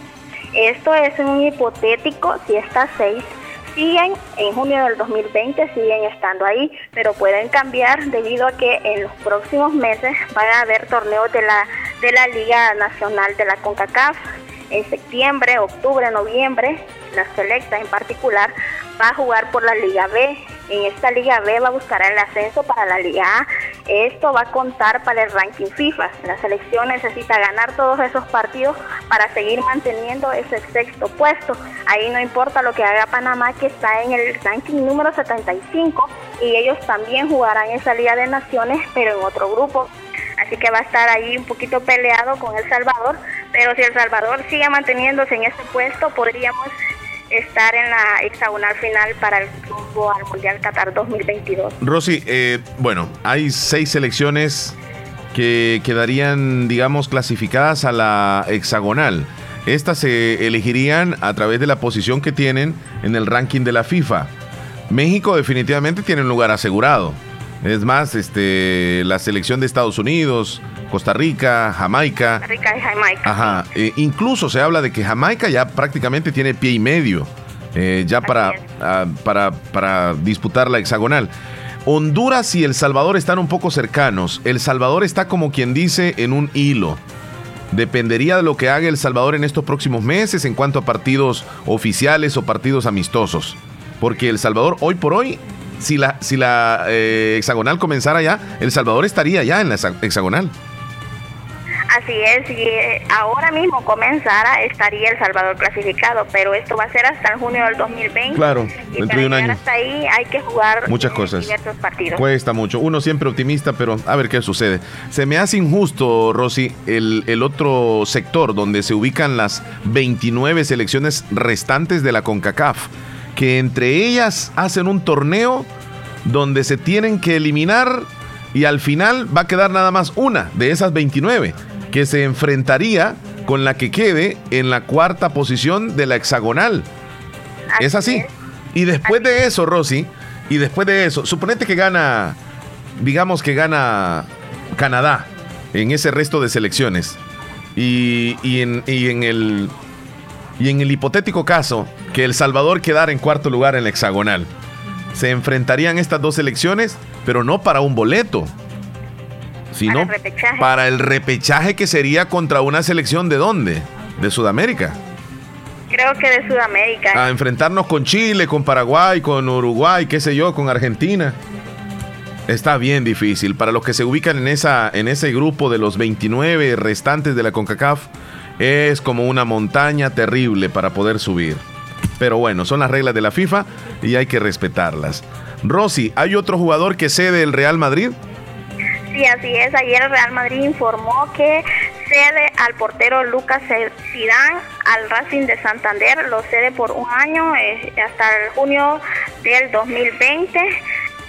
Esto es un hipotético si estas seis siguen en junio del 2020, siguen estando ahí, pero pueden cambiar debido a que en los próximos meses van a haber torneos de la, de la Liga Nacional de la CONCACAF. En septiembre, octubre, noviembre, la selecta en particular va a jugar por la Liga B. En esta Liga B va a buscar el ascenso para la Liga A. Esto va a contar para el ranking FIFA. La selección necesita ganar todos esos partidos para seguir manteniendo ese sexto puesto. Ahí no importa lo que haga Panamá, que está en el ranking número 75, y ellos también jugarán esa Liga de Naciones, pero en otro grupo. Así que va a estar ahí un poquito peleado con El Salvador, pero si El Salvador sigue manteniéndose en ese puesto, podríamos estar en la hexagonal final para el grupo al Mundial Qatar 2022. Rosy, eh, bueno, hay seis selecciones que quedarían, digamos, clasificadas a la hexagonal. Estas se elegirían a través de la posición que tienen en el ranking de la FIFA. México definitivamente tiene un lugar asegurado. Es más, este, la selección de Estados Unidos, Costa Rica, Jamaica. Costa Rica y Jamaica. Ajá. Eh, incluso se habla de que Jamaica ya prácticamente tiene pie y medio eh, ya para, ah, para, para disputar la hexagonal. Honduras y El Salvador están un poco cercanos. El Salvador está como quien dice en un hilo. Dependería de lo que haga El Salvador en estos próximos meses en cuanto a partidos oficiales o partidos amistosos. Porque El Salvador hoy por hoy si la, si la eh, hexagonal comenzara ya, El Salvador estaría ya en la hexagonal. Así es, y eh, ahora mismo comenzara, estaría El Salvador clasificado, pero esto va a ser hasta el junio del 2020. Claro, dentro de un año. Hasta ahí hay que jugar muchas cosas. Partidos. Cuesta mucho. Uno siempre optimista, pero a ver qué sucede. Se me hace injusto, Rosy, el, el otro sector donde se ubican las 29 selecciones restantes de la CONCACAF que entre ellas hacen un torneo donde se tienen que eliminar y al final va a quedar nada más una de esas 29 que se enfrentaría con la que quede en la cuarta posición de la hexagonal. es así. Y después de eso, Rosy, y después de eso, suponete que gana, digamos que gana Canadá en ese resto de selecciones. Y, en, y en el y en el hipotético caso que El Salvador quedara en cuarto lugar en la hexagonal, se enfrentarían estas dos elecciones, pero no para un boleto, sino para el, repechaje que sería contra una selección de dónde? De Sudamérica. Creo que de Sudamérica. A enfrentarnos con Chile, con Paraguay, con Uruguay, qué sé yo, con Argentina. Está bien difícil. Para los que se ubican en, esa, en ese grupo de los 29 restantes de la CONCACAF, es como una montaña terrible para poder subir. Pero bueno, son las reglas de la FIFA y hay que respetarlas. Rosy, ¿hay otro jugador que cede el Real Madrid? Sí, así es. Ayer el Real Madrid informó que cede al portero Lucas Zidane al Racing de Santander. Lo cede por un año eh, hasta el junio del 2020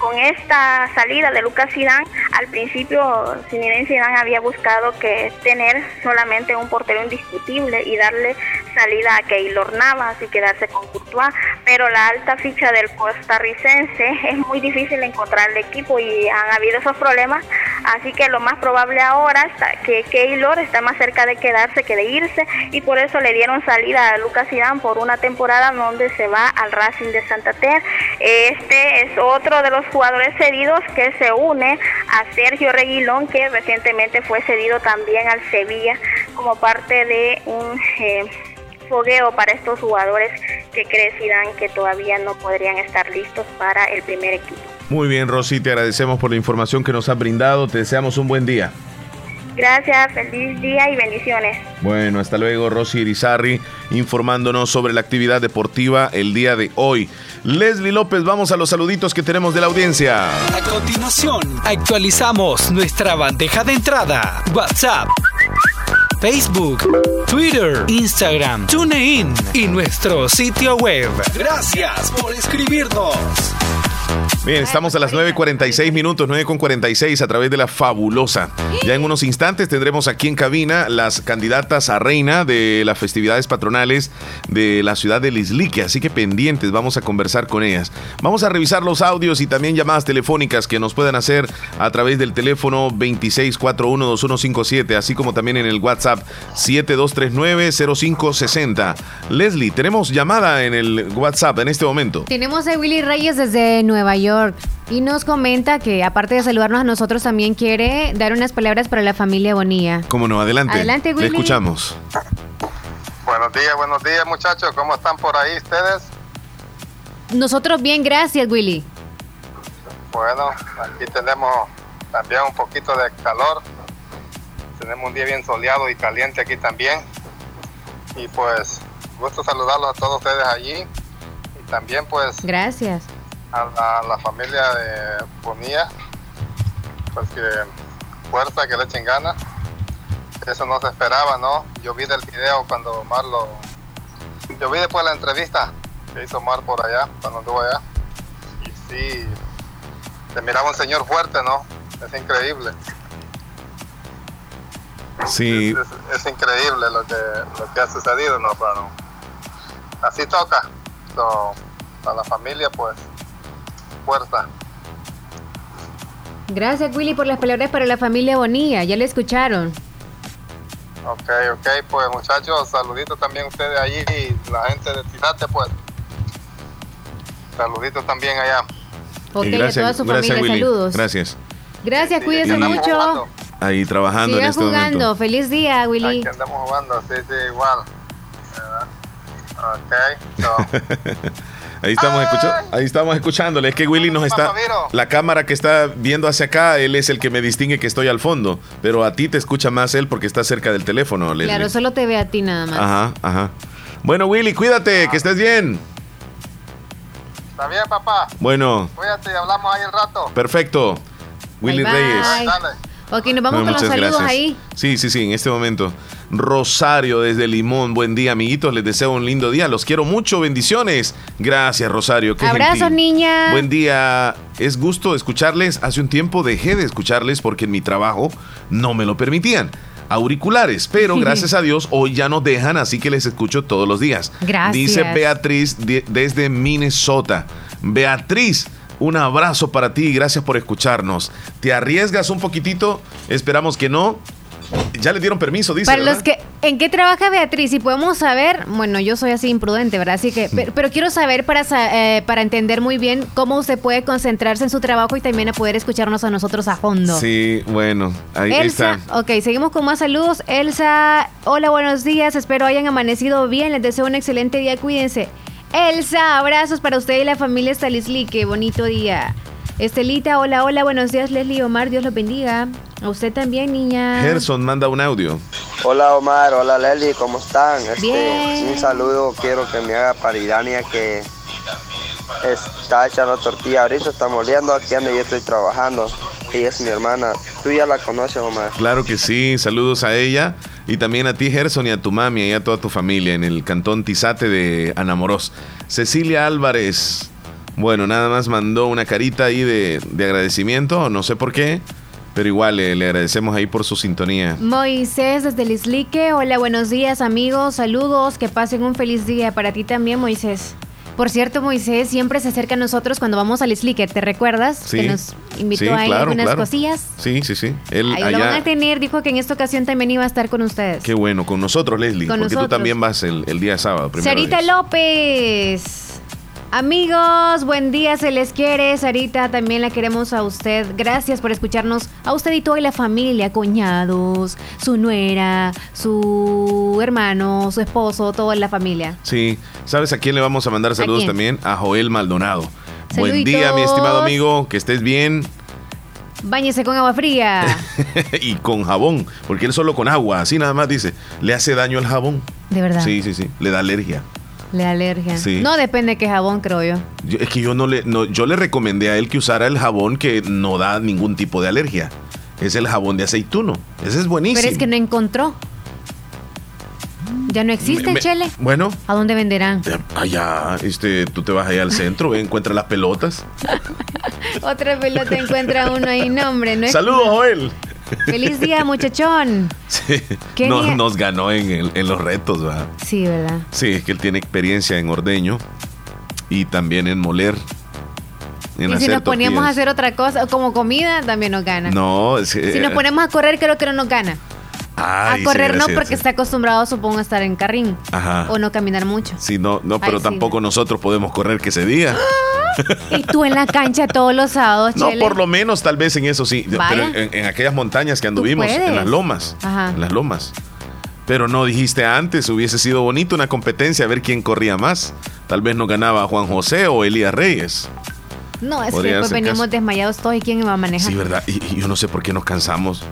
con esta salida de Lucas Zidane, al principio Zinedine Zidane había buscado que tener solamente un portero indiscutible y darle salida a Keylor Navas y quedarse con Courtois, pero la alta ficha del costarricense es muy difícil encontrar el equipo y han habido esos problemas, así que lo más probable ahora es que Keylor está más cerca de quedarse que de irse y por eso le dieron salida a Lucas Zidane por una temporada donde se va al Racing de Santander. Este es otro de los jugadores cedidos que se une a Sergio Reguilón que recientemente fue cedido también al Sevilla como parte de un eh, fogueo para estos jugadores que cree que todavía no podrían estar listos para el primer equipo. Muy bien, Rosy, te agradecemos por la información que nos has brindado. Te deseamos un buen día. Gracias, feliz día y bendiciones. Bueno, hasta luego, Rosy Irizarri, informándonos sobre la actividad deportiva el día de hoy. Leslie López, vamos a los saluditos que tenemos de la audiencia. A continuación, actualizamos nuestra bandeja de entrada. WhatsApp. Facebook, Twitter, Instagram, TuneIn y nuestro sitio web. Gracias por escribirnos. Bien, estamos a las 9.46 minutos, 9.46 a través de la fabulosa. Ya en unos instantes tendremos aquí en cabina las candidatas a reina de las festividades patronales de la ciudad de Lislique, así que pendientes, vamos a conversar con ellas. Vamos a revisar los audios y también llamadas telefónicas que nos puedan hacer a través del teléfono 26412157, así como también en el WhatsApp 72390560. Leslie, tenemos llamada en el WhatsApp en este momento. Tenemos a Willy Reyes desde Nueva York. Y nos comenta que aparte de saludarnos a nosotros, también quiere dar unas palabras para la familia Bonilla. ¿Cómo no? Adelante. Adelante, Willy. Le escuchamos. Buenos días, buenos días, muchachos. ¿Cómo están por ahí ustedes? Nosotros bien, gracias, Willy. Bueno, aquí tenemos también un poquito de calor. Tenemos un día bien soleado y caliente aquí también. Y pues, gusto saludarlos a todos ustedes allí. Y también pues... Gracias a la, familia de Bonilla, pues que fuerza, que le echen ganas. Eso no se esperaba, ¿no? Yo vi del video cuando Omar lo... Yo vi después la entrevista que hizo Omar por allá, cuando anduvo allá. Y sí, se miraba un señor fuerte, ¿no? Es increíble. Sí. Es, increíble lo que, lo que ha sucedido, ¿no? Pero así toca. a la familia, pues, fuerza. Gracias, Willy, por las palabras para la familia Bonilla. Ya le escucharon. Ok, ok, pues muchachos, saluditos también a ustedes allí y la gente de Tirate, pues. Saluditos también allá. Ok, gracias, a toda su familia, saludos. Gracias. Gracias, cuídense mucho. Ahí trabajando Siga en este jugando. momento. Feliz día, Willy. Aquí andamos jugando, sí, sí, igual. Ok, Ahí estamos, escuchando, ahí estamos escuchándole. Es que Willy nos está. La cámara que está viendo hacia acá, él es el que me distingue que estoy al fondo. Pero a ti te escucha más él porque está cerca del teléfono, Leslie. Claro, solo te ve a ti nada más. Ajá, ajá. Bueno, Willy, cuídate, que estés bien. Está bien, papá. Bueno. Cuídate y hablamos ahí el rato. Perfecto. Willy Reyes. Dale. Ok, nos vamos con los saludos ahí. Sí, sí, sí, en este momento. Rosario desde Limón, buen día, amiguitos. Les deseo un lindo día. Los quiero mucho. Bendiciones. Gracias, Rosario. Qué Abrazos, niña. Buen día. Es gusto escucharles. Hace un tiempo dejé de escucharles porque en mi trabajo no me lo permitían auriculares, pero gracias a Dios hoy ya nos dejan, así que les escucho todos los días. Gracias. Dice Beatriz desde Minnesota. Beatriz, un abrazo para ti y gracias por escucharnos. ¿Te arriesgas un poquitito? Esperamos que no. Ya le dieron permiso, dice. Para los que, ¿en qué trabaja Beatriz? Si podemos saber, bueno, yo soy así imprudente, ¿verdad? Así que, pero, quiero saber para, eh, para entender muy bien cómo usted puede concentrarse en su trabajo y también a poder escucharnos a nosotros a fondo. Sí, bueno, ahí Elsa, está. Ok, seguimos con más saludos. Elsa, hola, buenos días. Espero hayan amanecido bien. Les deseo un excelente día. Cuídense. Elsa, abrazos para usted y la familia Stalisli. Qué bonito día. Estelita, hola, hola, buenos días, Leslie Omar, Dios los bendiga. A usted también, niña. Gerson manda un audio. Hola Omar, hola Leslie, ¿cómo están? Este, Bien. Un saludo quiero que me haga para Irania que está echando tortilla ahorita, está moliendo aquí donde yo estoy trabajando. Ella es mi hermana. Tú ya la conoces, Omar. Claro que sí, saludos a ella y también a ti, Gerson, y a tu mami y a toda tu familia en el cantón Tizate de Anamoros. Cecilia Álvarez, bueno, nada más mandó una carita ahí de, de agradecimiento, no sé por qué. Pero igual le agradecemos ahí por su sintonía. Moisés desde Lislique. Hola, buenos días amigos, saludos, que pasen un feliz día para ti también, Moisés. Por cierto, Moisés siempre se acerca a nosotros cuando vamos al Lislique, ¿te recuerdas? Sí. Que nos invitó Sí, ahí claro, algunas claro. cosillas. Sí, sí, sí. Él Ahí lo van a allá. tener, dijo que en esta ocasión también iba a estar con ustedes. Qué bueno, con nosotros, Leslie. Con porque nosotros. tú también vas el, el día sábado. primero Sarita. López. Amigos, buen día, se les quiere. Sarita, también la queremos a usted. Gracias por escucharnos a usted y toda la familia, cuñados, su nuera, su hermano, su esposo, toda la familia. Sí. ¿Sabes a quién le vamos a mandar saludos también? A Joel Maldonado. Buen día, mi estimado amigo. Que estés bien. Báñese con agua fría. y con jabón. Porque él solo con agua, así nada más dice. Le hace daño el jabón. De verdad. Sí, sí, sí. Le da alergia. Le alergia. Sí. No depende de qué jabón, creo yo. Yo- es que yo no le, no, yo le recomendé a él que usara el jabón que no da ningún tipo de alergia. Es el jabón de aceituno. Ese es buenísimo. Pero es que no encontró. Ya no existe, Me- me- Chele. Bueno, ¿A dónde venderán? allá, este, tú te vas allá al centro, encuentras las pelotas. Otra pelota encuentra uno ahí, no, hombre. No Saludos, Joel. Feliz día, muchachón. Sí, ¿Qué no- día? nos ganó en, el- en los retos, ¿verdad? Sí, ¿verdad? Sí, es que él tiene experiencia en ordeño y también en moler. en y si nos poníamos a hacer otra cosa, como comida, también nos gana. No, es- Si nos ponemos a correr, creo que no nos gana. A correr sí, no, porque está acostumbrado, supongo, a estar en carrín. Ajá. O no caminar mucho. Sí, no, no, pero Ay, sí. tampoco nosotros podemos correr que ese día. Y tú en la cancha todos los sábados, No, Chele. por lo menos tal vez en eso sí. Vaya. Pero en, en aquellas montañas que anduvimos, en las lomas. Ajá. En las lomas. Pero no dijiste antes, hubiese sido bonito una competencia a ver quién corría más. Tal vez nos ganaba Juan José o Elías Reyes. No, es que después venimos caso. desmayados todos y quién iba a manejar. Sí, ¿verdad? Y, y yo no sé por qué nos cansamos.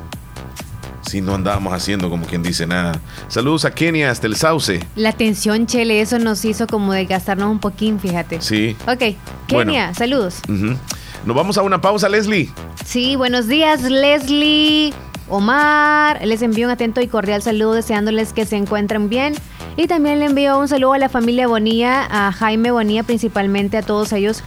Si no andábamos haciendo como quien dice nada. Saludos a Kenia hasta el Sauce. La tensión, Chele, eso nos hizo como desgastarnos un poquín, fíjate. Sí. Ok, Bueno. Kenia, saludos. Nos vamos a una pausa, Leslie. Sí, buenos días, Leslie, Omar. Les envío un atento y cordial saludo deseándoles que se encuentren bien. Y también le envío un saludo a la familia Bonilla, a Jaime Bonilla principalmente, a todos ellos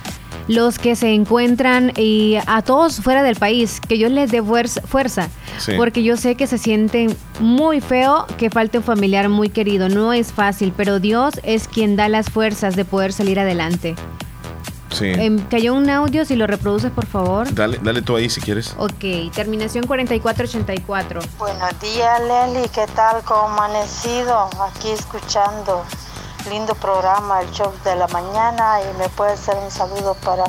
los que se encuentran y a todos fuera del país, que yo les dé fuerza, fuerza Sí. porque yo sé que se sienten muy feo que falte un familiar muy querido, no es fácil, pero Dios es quien da las fuerzas de poder salir adelante. Sí. Em, cayó un audio, si lo reproduces por favor. Dale, dale tú ahí si quieres. Ok, terminación 4484. Buenos días, Leli. ¿Qué tal? ¿Cómo amanecido? Aquí escuchando. Lindo programa, el show de la mañana. Y me puede hacer un saludo para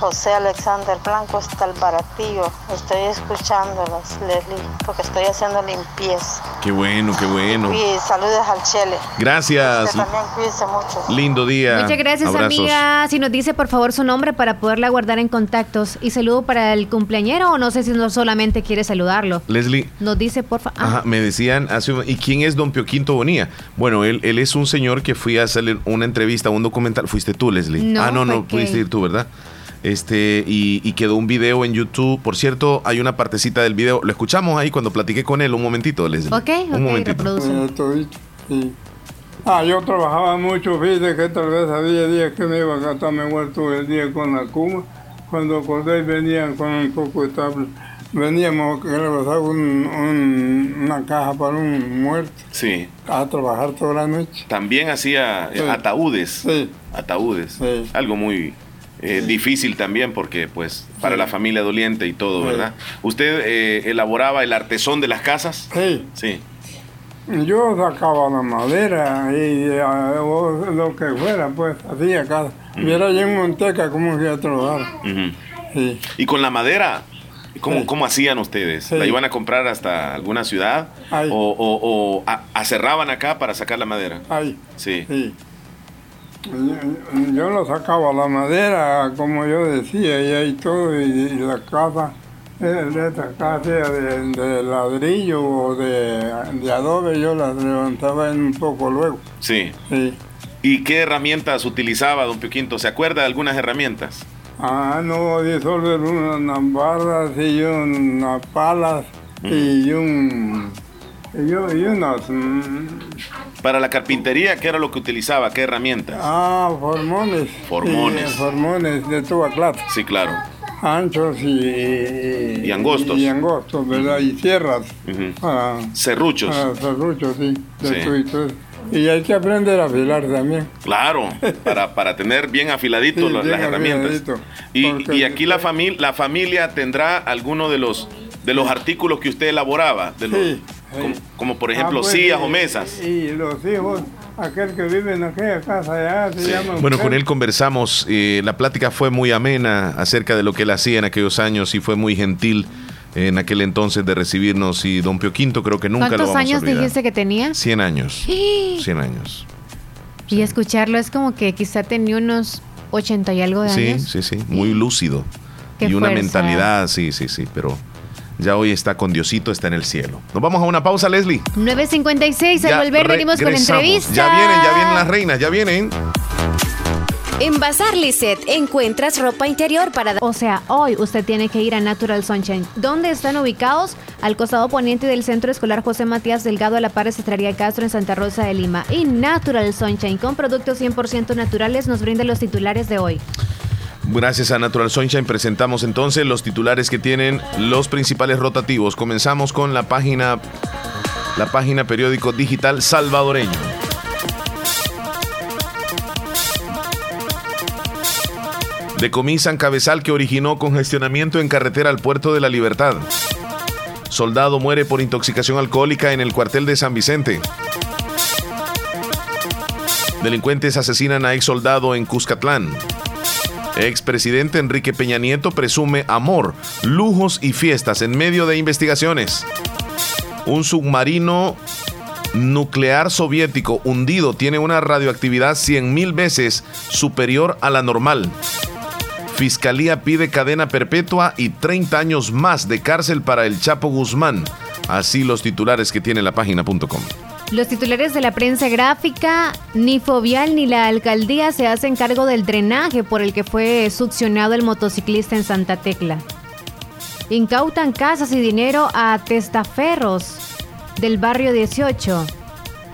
José Alexander Blanco hasta el baratillo. Estoy escuchándolos, Leli, porque estoy haciendo limpieza. Qué bueno, qué bueno. Y saludos al Chele. Gracias. Usted también cuídese mucho. Lindo día. Muchas gracias, Abrazos. amiga. Si nos dice por favor su nombre para poderla guardar en contactos. Y saludo para el cumpleañero o no sé si no solamente quiere saludarlo. Leslie, Nos dice por favor. Ajá, me decían hace un- ¿y quién es Don Pio Quinto Bonilla? Bueno, él, él es un señor que fui a hacerle una entrevista, un documental. Fuiste tú, Leslie. No, ah, no, no, pudiste ir tú, ¿verdad? Este, y, y quedó un video en YouTube. Por cierto, hay una partecita del video. Lo escuchamos ahí cuando platiqué con él. Un momentito, Leslie. Ok, ok, un momentito. reproduce. Sí. Ah, yo trabajaba mucho, fíjate que tal vez había días que me iba a gastar me muerto el día con la cuma. Cuando acordé venían con un poco de tabla. Veníamos que le pasaba un- un- una caja para un muerto Sí. a trabajar toda la noche. También hacía eh, Sí. ataúdes. Ataúdes. Algo muy eh, difícil también porque, pues, para la familia doliente y todo, Sí. ¿verdad? ¿Usted eh, elaboraba el artesón de las casas? Sí. Sí. Yo sacaba la madera y eh, o lo que fuera, pues hacía cada. Viera allí en Monteca cómo fui a trabajar. Ujú. Sí. Y con la madera, ¿cómo, Sí. cómo hacían ustedes? Sí. ¿La iban a comprar hasta alguna ciudad? Ay. ¿O, o- o a- aserraban acá para sacar la madera? Ahí. Sí. Sí. Yo, lo sacaba la madera, como yo decía, y ahí todo, y, y la casa, eh, de esta casa de, de ladrillo o de, de adobe, yo la levantaba en un poco luego. Sí. Sí. ¿Y qué herramientas utilizaba, don Pio Quinto? ¿Se acuerda de algunas herramientas? Ah, no, disolver unas barras y unas palas y un... Y unas... mm, Para la carpintería, ¿qué era lo que utilizaba? ¿Qué herramientas? Ah, formones. Formones. Sí, formones de toda clase. Sí, claro. anchos y, Y angostos. Y angostos, ¿verdad? Y sierras. para- Serruchos. para serruchos, sí. de Sí. y hay que aprender a afilar también. Claro, para, para tener bien afiladitos Sí, las, bien herramientas. afiladito. Y, y aquí la, familia la familia tendrá alguno de los de los artículos que usted elaboraba, de los- Sí, como, como por ejemplo Ah, pues, sillas y- o mesas. Y los hijos, aquel que vive en aquella casa allá, se llama. Bueno, con él conversamos, eh, la plática fue muy amena acerca de lo que él hacía en aquellos años y fue muy gentil en aquel entonces de recibirnos y don Pio Quinto creo que nunca lo ¿Cuántos vamos a años dijiste que tenía? 100 años. Y 100 años. escucharlo es como que quizá tenía unos 80 y algo de Sí, años. sí, sí, muy lúcido. Qué y una mentalidad, sí, sí, sí, pero ya hoy está con Diosito, está en el cielo. Nos vamos a una pausa, Leslie. 9.56, al Ya volver venimos con regresamos. entrevista. Ya vienen, ya vienen las reinas, ya vienen. En Bazar Lisset encuentras ropa interior para... O sea, hoy usted tiene que ir a Natural Sunshine. ¿Dónde están ubicados? Al costado poniente del Centro Escolar José Matías Delgado a la par de Cetrería Castro en Santa Rosa de Lima. Y Natural Sunshine, con productos 100% naturales, nos brinda los titulares de hoy. Gracias a Natural Sunshine presentamos entonces los titulares que tienen los principales rotativos. Comenzamos con la página la página periódico digital salvadoreño. Decomisan cabezal que originó congestionamiento en carretera al puerto de la Libertad. Soldado muere por intoxicación alcohólica en el cuartel de San Vicente. Delincuentes asesinan a ex soldado en Cuscatlán. Expresidente Enrique Peña Nieto presume amor, lujos y fiestas en medio de investigaciones. Un submarino nuclear soviético hundido tiene una radioactividad 100.000 veces superior a la normal. Fiscalía pide cadena perpetua y 30 años más de cárcel para el Chapo Guzmán. Así los titulares que tiene la página.com. Los titulares de la prensa gráfica, ni Fovial ni la alcaldía se hacen cargo del drenaje por el que fue succionado el motociclista en Santa Tecla. Incautan casas y dinero a testaferros del barrio 18.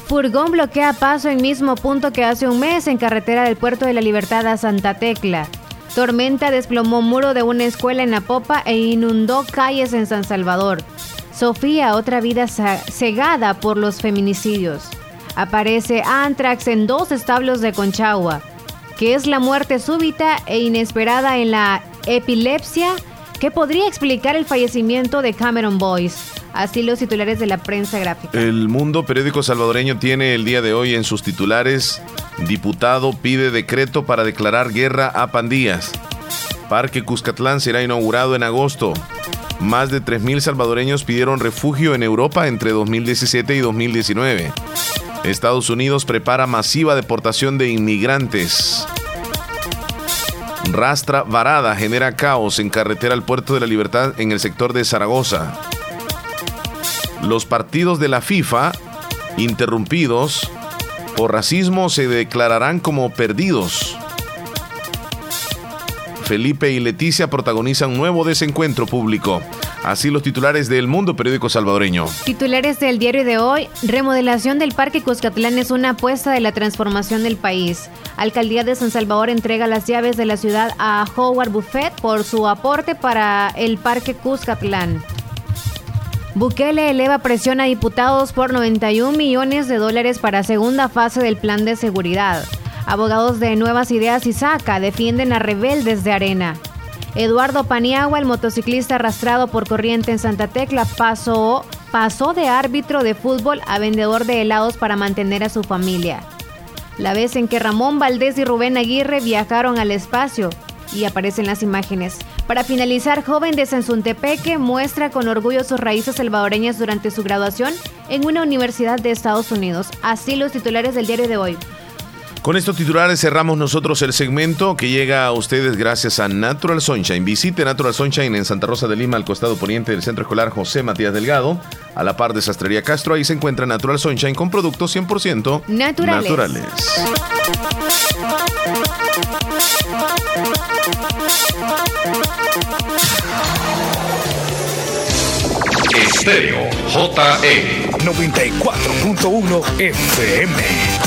Furgón bloquea paso en mismo punto que hace un mes en carretera del Puerto de la Libertad a Santa Tecla. Tormenta desplomó muro de una escuela en Apopa e inundó calles en San Salvador. Sofía, otra vida cegada por los feminicidios. Aparece Antrax en dos establos de Conchagua. que es la muerte súbita e inesperada en la epilepsia que podría explicar el fallecimiento de Cameron Boyce. Así los titulares de la prensa gráfica. El Mundo Periódico Salvadoreño tiene el día de hoy en sus titulares, diputado pide decreto para declarar guerra a pandillas. Parque Cuscatlán será inaugurado en agosto. Más de 3.000 salvadoreños pidieron refugio en Europa entre 2017 y 2019. Estados Unidos prepara masiva deportación de inmigrantes. Rastra varada genera caos en carretera al puerto de la Libertad en el sector de Zaragoza. Los partidos de la FIFA, interrumpidos por racismo, se declararán como perdidos. Felipe y Leticia protagonizan nuevo desencuentro público. Así los titulares del Mundo Periódico Salvadoreño. Titulares del diario de hoy, remodelación del Parque Cuscatlán es una apuesta de la transformación del país. Alcaldía de San Salvador entrega las llaves de la ciudad a Howard Buffett por su aporte para el Parque Cuscatlán. Bukele eleva presión a diputados por 91 millones de dólares para segunda fase del plan de seguridad. Abogados de Nuevas Ideas y SACA defienden a rebeldes de Arena. Eduardo Paniagua, el motociclista arrastrado por corriente en Santa Tecla, pasó, pasó de árbitro de fútbol a vendedor de helados para mantener a su familia. La vez en que Ramón Valdés y Rubén Aguirre viajaron al espacio y aparecen las imágenes. Para finalizar, joven de Sensuntepeque muestra con orgullo sus raíces salvadoreñas durante su graduación en una universidad de Estados Unidos. Así los titulares del diario de hoy. Con estos titulares cerramos nosotros el segmento que llega a ustedes gracias a Natural Sunshine. Visite Natural Sunshine en Santa Rosa de Lima, al costado poniente del Centro Escolar José Matías Delgado, a la par de Sastrería Castro. Ahí se encuentra Natural Sunshine con productos 100% Naturales. naturales. Estéreo JE 94.1 FM.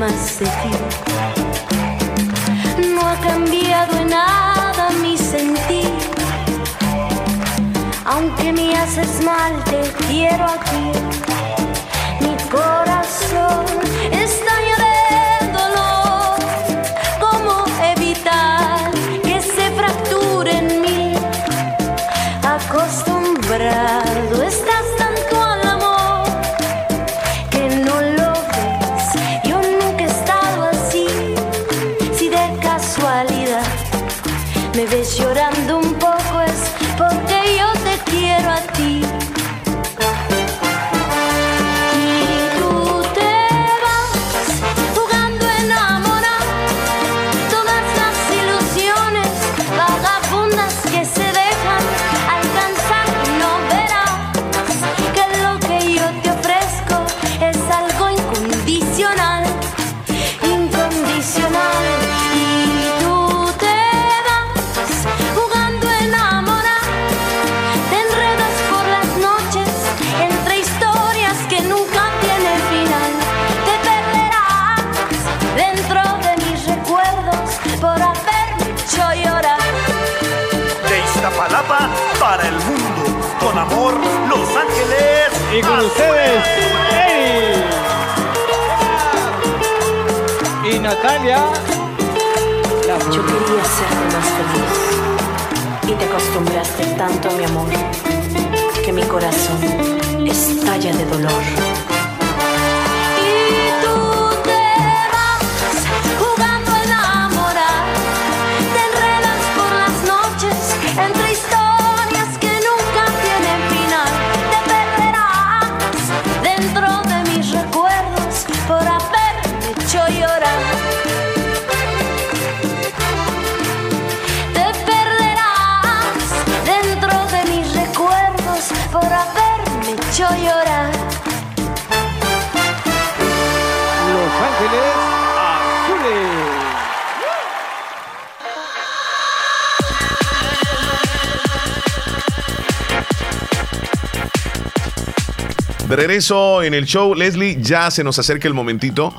No ha cambiado en nada mi sentir, aunque me haces mal, te quiero aquí. Mi corazón estalla Y con ustedes, Eri. Y Natalia. Yo quería serte más feliz y te acostumbraste tanto a mi amor que mi corazón estalla de dolor. De regreso en el show, Leslie, ya se nos acerca el momentito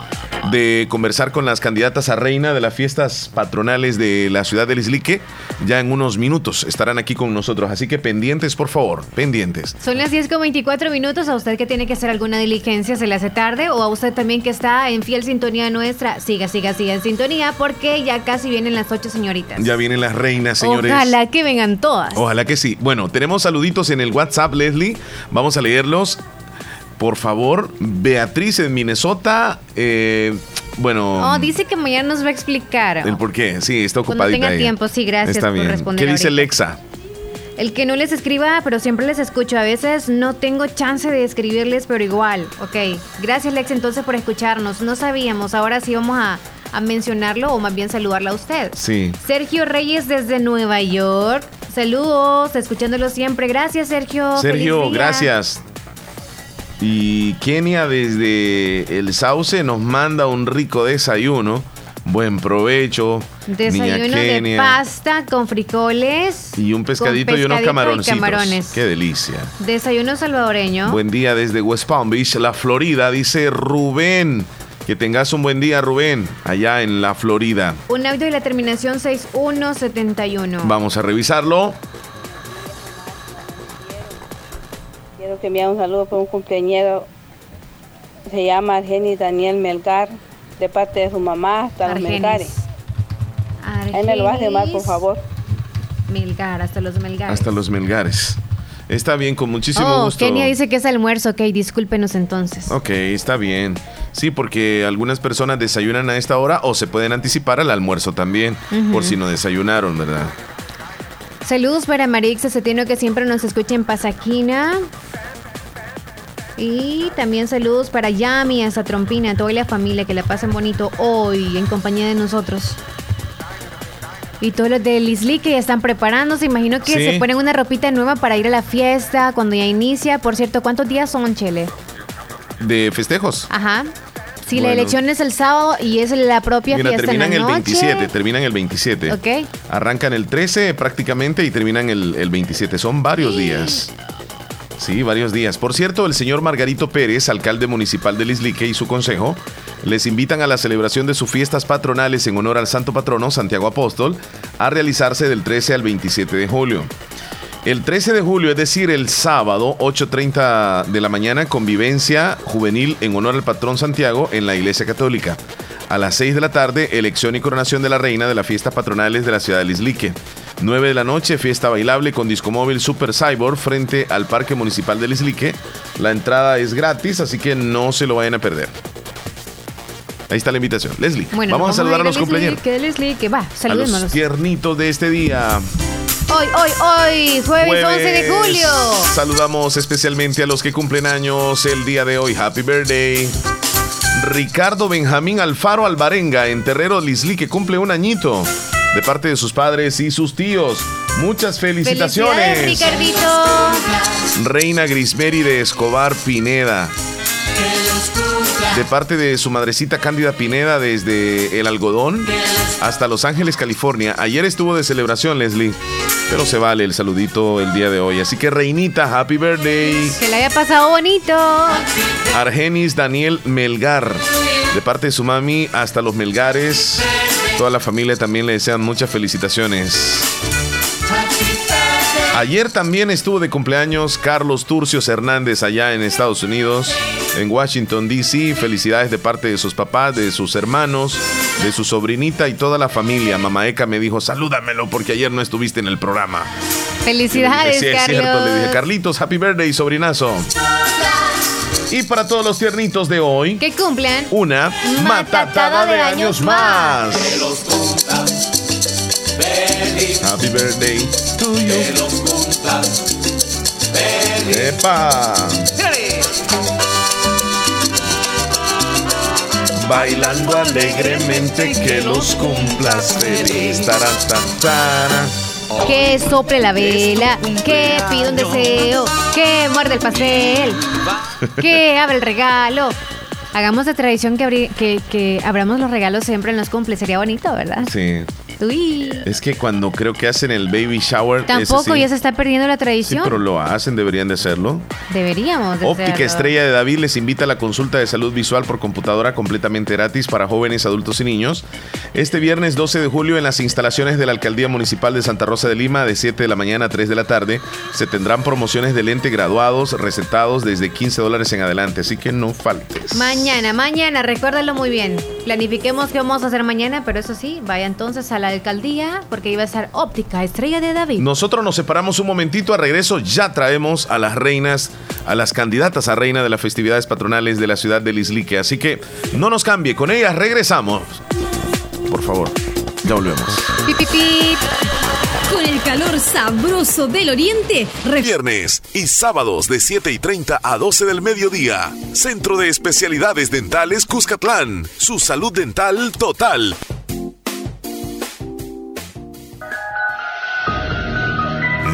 de conversar con las candidatas a reina de las fiestas patronales de la ciudad de Lislique. Ya en unos minutos estarán aquí con nosotros, así que pendientes, por favor, pendientes. Son las 10 con 24 minutos. A usted que tiene que hacer alguna diligencia se le hace tarde. O a usted también que está en fiel sintonía nuestra. Siga, siga, siga en sintonía porque ya casi vienen las 8 señoritas. Ya vienen las reinas, señores. Ojalá que vengan todas. Ojalá que sí. Bueno, tenemos saluditos en el WhatsApp, Leslie. Vamos a leerlos. Por favor, Beatriz en Minnesota. eh, bueno, Oh, dice que mañana nos va a explicar. el por qué. Sí, está Cuando ocupadita. tenga ella. tiempo, sí, gracias Está por bien. responder ¿Qué dice ahorita. Lexa? El que no les escriba, pero siempre les escucho. A veces no tengo chance de escribirles, pero igual. Ok. Gracias, Lex, entonces por escucharnos. No sabíamos. Ahora sí vamos a, a mencionarlo o más bien saludarla a usted. Sí. Sergio Reyes desde Nueva York. Saludos, escuchándolo siempre. Gracias, Sergio. Sergio, gracias. Y Kenia desde el Sauce nos manda un rico desayuno. Buen provecho. Niña Desayuno de pasta con frijoles. Y un pescadito, y unos pescadito y camaroncitos. camarones. Qué delicia. Desayuno salvadoreño. Buen día desde West Palm Beach, la Florida, dice Rubén. Que tengas un buen día, Rubén, allá en la Florida. Un audio de la terminación 6171. Vamos a revisarlo. Quiero que me haga un saludo por un cumpleañero. Se llama Argenis Daniel Melgar, de parte de su mamá, hasta los Argenis. Melgares. Ahí me lo vas a llamar, por favor. Melgar, hasta los Melgares. Hasta los Melgares. Está bien, con muchísimo oh, gusto. Kenia dice que es almuerzo. Ok, discúlpenos entonces. Ok, está bien. Sí, porque algunas personas desayunan a esta hora o se pueden anticipar al almuerzo también, por si no desayunaron, ¿verdad? Saludos para Marix Cetino que siempre nos escucha en Pasaquina. Y también saludos para Yami, hasta Trompina, toda la familia, que la pasen bonito hoy en compañía de nosotros. Y todos los de Lisli que ya están preparándose, imagino que Sí. se ponen una ropita nueva para ir a la fiesta cuando ya inicia. Por cierto, ¿cuántos días son, Chele? De festejos. Ajá. Si la elección es el sábado y es la propia Mira, fiesta en la terminan el noche. 27, terminan el 27. Ok. Arrancan el 13 prácticamente y terminan el, el 27. Son varios días. Sí, varios días. Por cierto, el señor Margarito Pérez, alcalde municipal de Lislique y su consejo, les invitan a la celebración de sus fiestas patronales en honor al santo patrono Santiago Apóstol a realizarse del 13 al 27 de julio. El 13 de julio, es decir, el sábado, 8.30 de la mañana, convivencia juvenil en honor al patrón Santiago en la Iglesia Católica. A las 6 de la tarde, elección y coronación de la reina de las fiestas patronales de la ciudad de Lislique. 9 de la noche, fiesta bailable con discomóvil Super Cyborg frente al Parque Municipal de Lislique. La entrada es gratis, así que no se lo vayan a perder. Ahí está la invitación. Leslie, Bueno, vamos, a saludar a los cumpleaños. Que Leslie, que va, A los tiernitos de este día. Hoy, hoy, hoy, jueves, 11 de julio. Saludamos especialmente a los que cumplen años el día de hoy. Happy birthday. Ricardo Benjamín Alfaro Alvarenga en Terrero Lisli que cumple un añito de parte de sus padres y sus tíos. Muchas felicitaciones. Felicidades, Ricardito. Reina Grismeri de Escobar Pineda. De parte de su madrecita Cándida Pineda desde El Algodón hasta Los Ángeles, California. Ayer estuvo de celebración, Leslie. Pero se vale el saludito el día de hoy. Así que, Reinita, happy birthday. Que le haya pasado bonito. Argenis Daniel Melgar. De parte de su mami hasta los Melgares. Toda la familia también le desean muchas felicitaciones. Ayer también estuvo de cumpleaños Carlos Turcios Hernández allá en Estados Unidos, en Washington, D.C. Felicidades de parte de sus papás, de sus hermanos, de su sobrinita y toda la familia. Mamá Eka me dijo, salúdamelo porque ayer no estuviste en el programa. Felicidades, sí, es Carlos. cierto, le dije, Carlitos, happy birthday, sobrinazo. Y para todos los tiernitos de hoy, Que cumplan. una matatada de años más. Happy birthday to you. ¡Epa! Bailando alegremente que los cumplas feliz. Que sople la vela. Que pida un deseo. Que muerde el pastel. Que abra el regalo. Hagamos de tradición que, abri- que, que abramos los regalos siempre en los cumples. Sería bonito, ¿verdad? Sí. Uy. Es que cuando creo que hacen el baby shower. Tampoco sí. ya se está perdiendo la Sí, tradición. pero lo hacen, deberían de hacerlo. Deberíamos. de Óptica hacerlo. Estrella de David les invita a la consulta de salud visual por computadora completamente gratis para jóvenes, adultos y niños. Este viernes 12 de julio en las instalaciones de la Alcaldía Municipal de Santa Rosa de Lima de 7 de la mañana a 3 de la tarde se tendrán promociones de lente graduados, recetados desde 15 dólares en adelante, así que no faltes. Mañana, mañana, recuérdalo muy bien. Planifiquemos qué vamos a hacer mañana, pero eso sí, vaya entonces a la alcaldía porque iba a estar óptica estrella de David. Nosotros nos separamos un momentito, a regreso ya traemos a las reinas, a las candidatas a reina de las festividades patronales de la ciudad de Lislique, así que no nos cambie, con ellas regresamos. Por favor, ya volvemos. Pip, pip, pip. Con el calor sabroso del oriente, re- Viernes y sábados de 7 y 30 a 12 del mediodía. Centro de Especialidades Dentales Cuscatlán. Su salud dental total.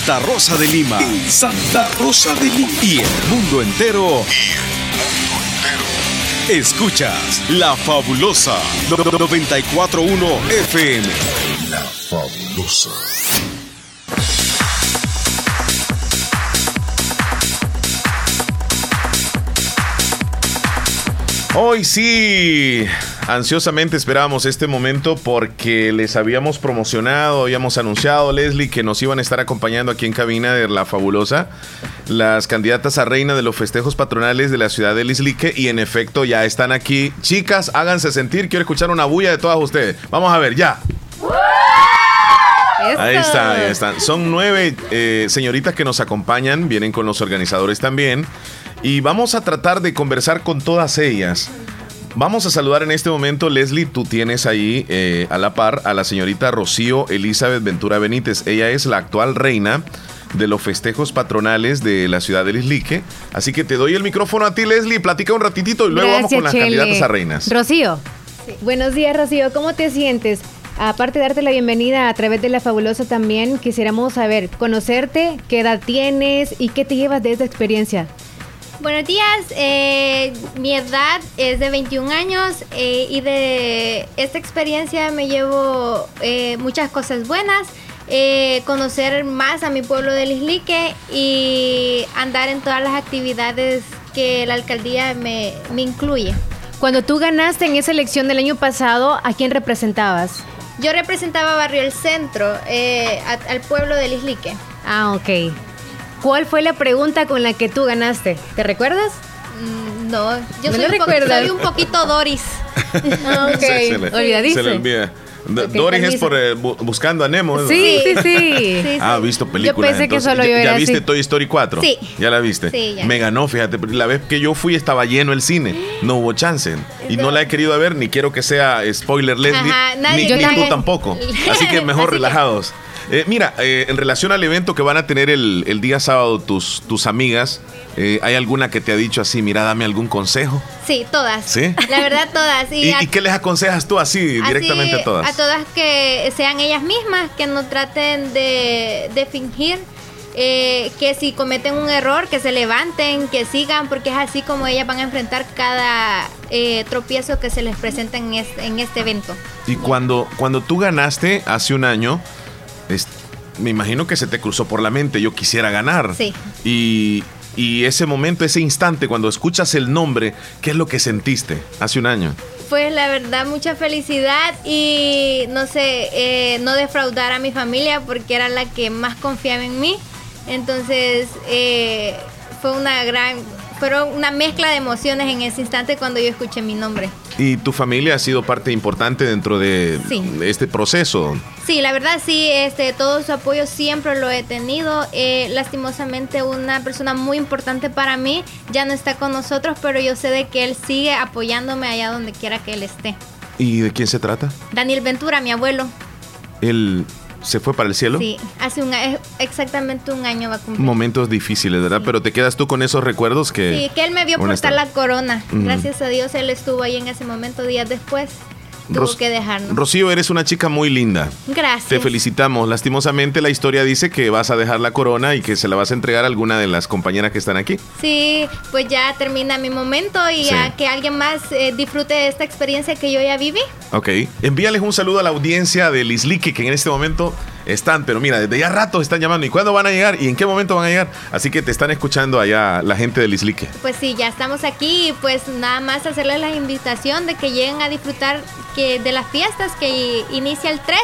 Santa Rosa de Lima. En Santa Rosa de Lima. Y el mundo entero. Escuchas La Fabulosa 941 FM. La Fabulosa. Hoy sí, ansiosamente esperábamos este momento porque les habíamos promocionado, habíamos anunciado, Leslie, que nos iban a estar acompañando aquí en cabina de La Fabulosa, las candidatas a reina de los festejos patronales de la ciudad de Lislique y en efecto ya están aquí. Chicas, háganse sentir, quiero escuchar una bulla de todas ustedes. Vamos a ver, ya. Ahí está, ahí están. Son nueve eh, señoritas que nos acompañan, vienen con los organizadores también. Y vamos a tratar de conversar con todas ellas. Vamos a saludar en este momento, Leslie, tú tienes ahí eh, a la par a la señorita Rocío Elizabeth Ventura Benítez. Ella es la actual reina de los festejos patronales de la ciudad de Lislique. Así que te doy el micrófono a ti, Leslie, platica un ratitito y luego vamos con las Chele. candidatas a reinas. Rocío. Buenos días, Rocío. ¿Cómo te sientes? Aparte de darte la bienvenida a través de la fabulosa también, quisiéramos saber, conocerte, qué edad tienes y qué te llevas de esta experiencia. Buenos días, eh, mi edad es de 21 años eh, y de esta experiencia me llevo eh, muchas cosas buenas, eh, conocer más a mi pueblo de Lislique y andar en todas las actividades que la alcaldía me, me incluye. Cuando tú ganaste en esa elección del año pasado, ¿a quién representabas? Yo representaba Barrio El Centro, eh, a- al pueblo de Lislique. Ah, ok. ¿Cuál fue la pregunta con la que tú ganaste? ¿Te recuerdas? Mm, No, yo ¿No soy, un soy un poquito Doris. Ah, ok. Se- se le- Olvidadizo. Se le olvida. Doris es por eh, bu- buscando a Nemo. ¿no? Sí, sí, sí. Ah, visto películas. pensé que solo ¿Ya, yo ya era viste así. Toy Story 4? Sí. ¿Ya la viste? Sí, ya. Me ganó, fíjate. La vez que yo fui estaba lleno el cine. No hubo chance. Y no la he querido ver, ni quiero que sea spoiler Leslie. Ajá, nadie- ni, yo ni tú tampoco. Así que mejor Así que- relajados. Eh, mira, eh, en relación al evento que van a tener el, el día sábado tus, tus amigas, eh, ¿hay alguna que te ha dicho así, mira, dame algún consejo? Sí, todas. ¿Sí? La verdad, todas. Y, ¿Y, a- y qué les aconsejas tú así, así, directamente a todas? A todas que sean ellas mismas, que no traten de, de fingir. eh, que si cometen un error, que se levanten, que sigan, porque es así como ellas van a enfrentar cada eh, tropiezo que se les presenta en este, en este evento. Y cuando, cuando tú ganaste hace un año, me imagino que se te cruzó por la mente, yo quisiera ganar. Sí. Y, y ese momento, ese instante, cuando escuchas el nombre, ¿qué es lo que sentiste hace un año? Pues la verdad, mucha felicidad y no sé, eh, no defraudar a mi familia porque era la que más confiaba en mí. Entonces, eh, fue una gran, fueron una mezcla de emociones en ese instante cuando yo escuché mi nombre. Y tu familia ha sido parte importante dentro de Sí. este proceso. Sí, la verdad sí, este, todo su apoyo siempre lo he tenido. Eh, lastimosamente una persona muy importante para mí ya no está con nosotros, pero yo sé de que él sigue apoyándome allá donde quiera que él esté. ¿Y de quién se trata? Daniel Ventura, mi abuelo. Él se fue para el cielo. Sí, hace un, exactamente un año va a cumplir. Momentos difíciles, ¿verdad? Pero te quedas tú con esos recuerdos que... Sí, que él me vio portar la corona. Ujú. Gracias a Dios él estuvo ahí en ese momento, días después. Tuvo Ros- que dejarnos. Rocío, eres una chica muy linda. Gracias. Te felicitamos. Lastimosamente la historia dice que vas a dejar la corona y que se la vas a entregar a alguna de las compañeras que están aquí. Sí, pues ya termina mi momento y Sí. ya que alguien más eh, disfrute de esta experiencia que yo ya viví. Ok. Envíales un saludo a la audiencia de Lislique que en este momento están, pero mira, desde ya rato están llamando. ¿Y cuándo van a llegar? ¿Y en qué momento van a llegar? Así que te están escuchando allá la gente de Lislique. Pues sí, ya estamos aquí y pues nada más hacerles la invitación de que lleguen a disfrutar que de las fiestas que inicia el 13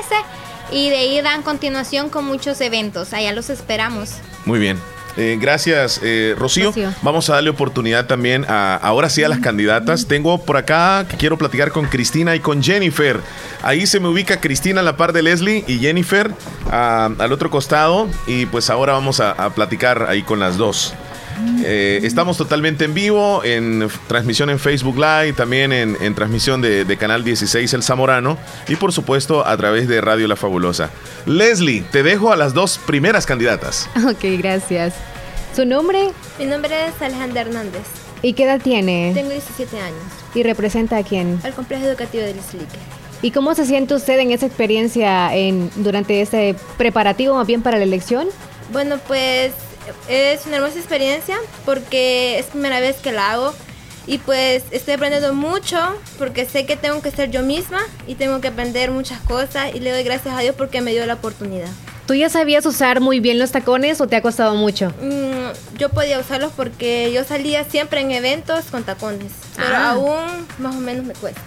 y de ahí dan continuación con muchos eventos. Allá los esperamos. Muy bien. Eh, gracias, eh, Rocío. Rocío. Vamos a darle oportunidad también a, ahora sí a las candidatas. Tengo por acá que quiero platicar con Cristina y con Jennifer. Ahí se me ubica Cristina a la par de Leslie y Jennifer ah, al otro costado. Y pues ahora vamos a, a platicar ahí con las dos. Eh, estamos totalmente en vivo, en transmisión en Facebook Live, también en, en transmisión de, de Canal 16 El Zamorano y por supuesto a través de Radio La Fabulosa. Leslie, te dejo a las dos primeras candidatas. Ok, gracias. ¿Su nombre Mi nombre es Alejandra Hernández. y qué edad tiene? Tengo 17 años. ¿Y representa a quién? Al complejo educativo de Lislique. ¿Y cómo se siente usted en esa experiencia en, durante este preparativo más bien para la elección? Bueno, pues es una hermosa experiencia porque es primera vez que la hago y pues estoy aprendiendo mucho porque sé que tengo que ser yo misma y tengo que aprender muchas cosas y le doy gracias a Dios porque me dio la oportunidad. ¿Tú ya sabías usar muy bien los tacones o te ha costado mucho? Mm, yo podía usarlos porque yo salía siempre en eventos con tacones, pero Ah. aún más o menos me cuesta.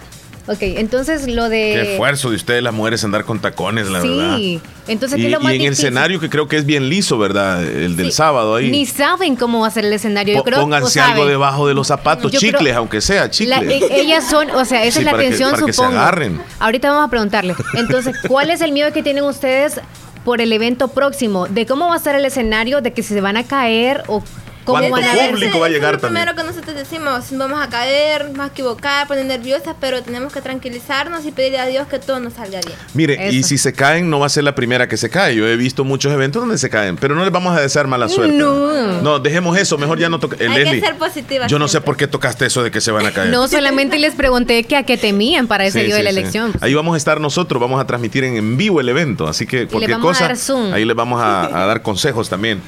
Ok, entonces lo Qué de... esfuerzo de ustedes las mujeres andar con tacones, la verdad. sí, entonces Y, ¿qué es lo y más en el escenario que creo que es bien liso, ¿verdad? El del sábado ahí. Ni saben cómo va a ser el escenario. Yo creo, Pónganse algo saben. debajo de los zapatos, Yo creo- chicles, aunque sea, chicles. La- e- ellas son, o sea, esa Sí, es la atención, para que se supongo. agarren. Ahorita vamos a preguntarle. Entonces, ¿cuál es el miedo que tienen ustedes por el evento próximo? ¿De cómo va a estar el escenario? ¿De que se van a caer o ¿Cuánto público va a llegar es lo también? primero que nosotros decimos, vamos a caer, vamos a equivocar, poner nerviosas, pero tenemos que tranquilizarnos y pedirle a Dios que todo nos salga bien. Mire, y Eso. si se caen, no va a ser la primera que se cae. Yo he visto muchos eventos donde se caen, pero no les vamos a desear mala suerte. No. No, dejemos eso, mejor ya no toca. Eh, Hay Leslie, que ser positiva. yo no sé por qué tocaste eso de que se van a caer. No, solamente les pregunté que a qué temían para ese Sí, día de sí, la sí. elección. Ahí vamos a estar nosotros, vamos a transmitir en, en vivo el evento, así que cualquier vamos a cosa, dar Zoom. ahí les vamos a, a dar consejos también.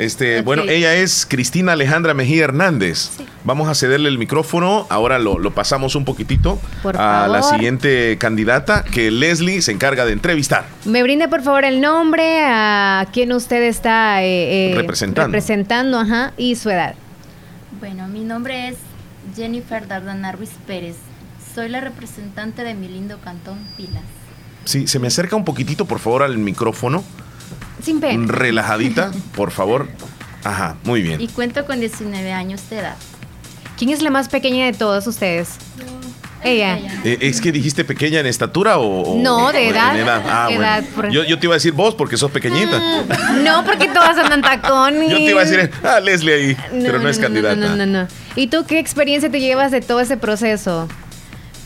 Este, Bueno, ella es Cristina Alejandra Mejía Hernández. Vamos a cederle el micrófono, ahora lo, lo pasamos un poquitito Por a la siguiente candidata que Leslie se encarga de entrevistar. Me brinde por favor el nombre, a quién usted está eh, eh, Representando. representando, ajá, y su edad. Bueno, mi nombre es Jennifer Dardana Ruiz Pérez. Soy la representante de mi lindo cantón Pilas. Sí, se me acerca un poquitito, por favor, al micrófono. Sin pena. Relajadita, por favor. Ajá, muy bien. Y cuento con 19 años de edad. ¿Quién es la más pequeña de todos ustedes? Ella. Eh, ¿Es que dijiste pequeña en estatura o...? o- No, de edad. en Ah, De bueno. edad, por- Yo, yo te iba a decir vos porque sos pequeñita. No, porque todas andan tacones. Yo te iba a decir, ah, Leslie ahí, pero no, es no, candidata. No, no, no. ¿Y tú qué experiencia te llevas de todo ese proceso?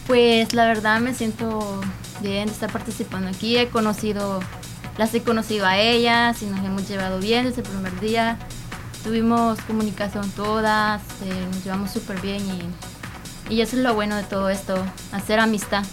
Pues la verdad me siento bien de estar participando aquí. He conocido, las he conocido a ellas y nos hemos llevado bien desde el primer día. Tuvimos comunicación todas, eh, nos llevamos súper bien y, y eso es lo bueno de todo esto, hacer amistad.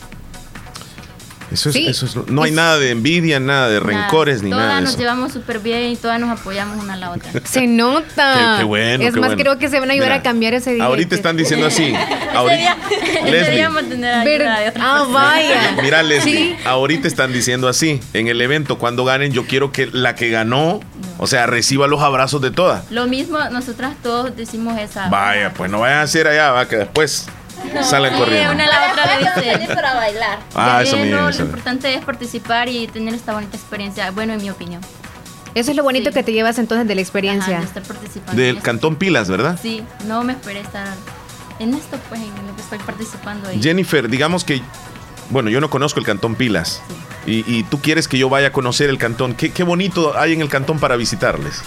Eso es, Sí. eso es- no hay nada de envidia, nada de rencores ni todas nada de nos llevamos súper bien y todas nos apoyamos una a la otra. Se nota. Qué- qué bueno, Es qué más, bueno. creo que se van a ayudar Mira, a cambiar ese día. Ahorita están diciendo así. Ahorita, Leslie. Tener Ah, vaya. Mira, Leslie, Sí. ahorita están diciendo así. En el evento, cuando ganen, yo quiero que la que ganó, o sea, reciba los abrazos de todas. Lo mismo, nosotras todos decimos esa. Vaya, pues no vayan a hacer allá, va, que después salgan Sí, corriendo. una a la otra le dice. para bailar. Ah, eso mismo, no, eso Lo importante es participar y tener esta bonita experiencia, bueno, en mi opinión. Eso es lo bonito que te llevas entonces de la experiencia. Ajá, de estar participando. Del Cantón Pilas, ¿verdad? Sí, no me esperé estar en esto, pues, en lo que estoy participando ahí. Jennifer, digamos que, bueno, yo no conozco el Cantón Pilas. Y, y tú quieres que yo vaya a conocer el cantón. ¿Qué, qué bonito hay en el cantón para visitarles?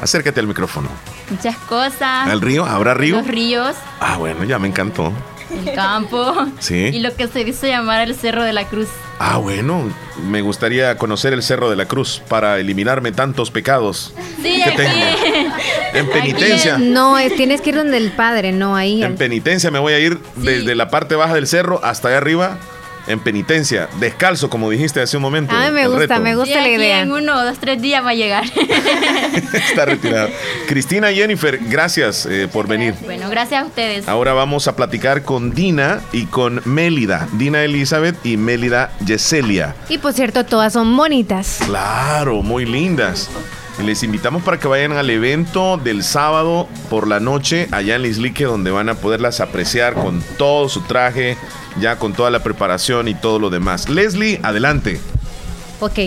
Acércate al micrófono. Muchas cosas. ¿Al río? ¿Habrá río? Los ríos, Ah, bueno, ya me encantó. el campo. Sí. Y lo que se dice llamar el Cerro de la Cruz. Ah, bueno, me gustaría conocer el Cerro de la Cruz para eliminarme tantos pecados Sí, que aquí. tengo. En penitencia. No, eh, tienes que ir donde el padre, no ahí. En penitencia me voy a ir desde la parte baja del cerro hasta allá arriba. En penitencia, descalzo, como dijiste hace un momento. Ay, me gusta, reto. me gusta la idea. En uno, dos, tres días va a llegar. Está retirado. Cristina Jennifer, gracias eh, por venir. bueno, gracias a ustedes. Ahora vamos a platicar con Dina y con Mélida. Dina Elizabeth y Mélida Yeselia. Y por cierto, todas son bonitas. Claro, muy lindas. Les invitamos para que vayan al evento del sábado por la noche allá en Lislique, donde van a poderlas apreciar con todo su traje, ya con toda la preparación y todo lo demás. Leslie, adelante. Ok.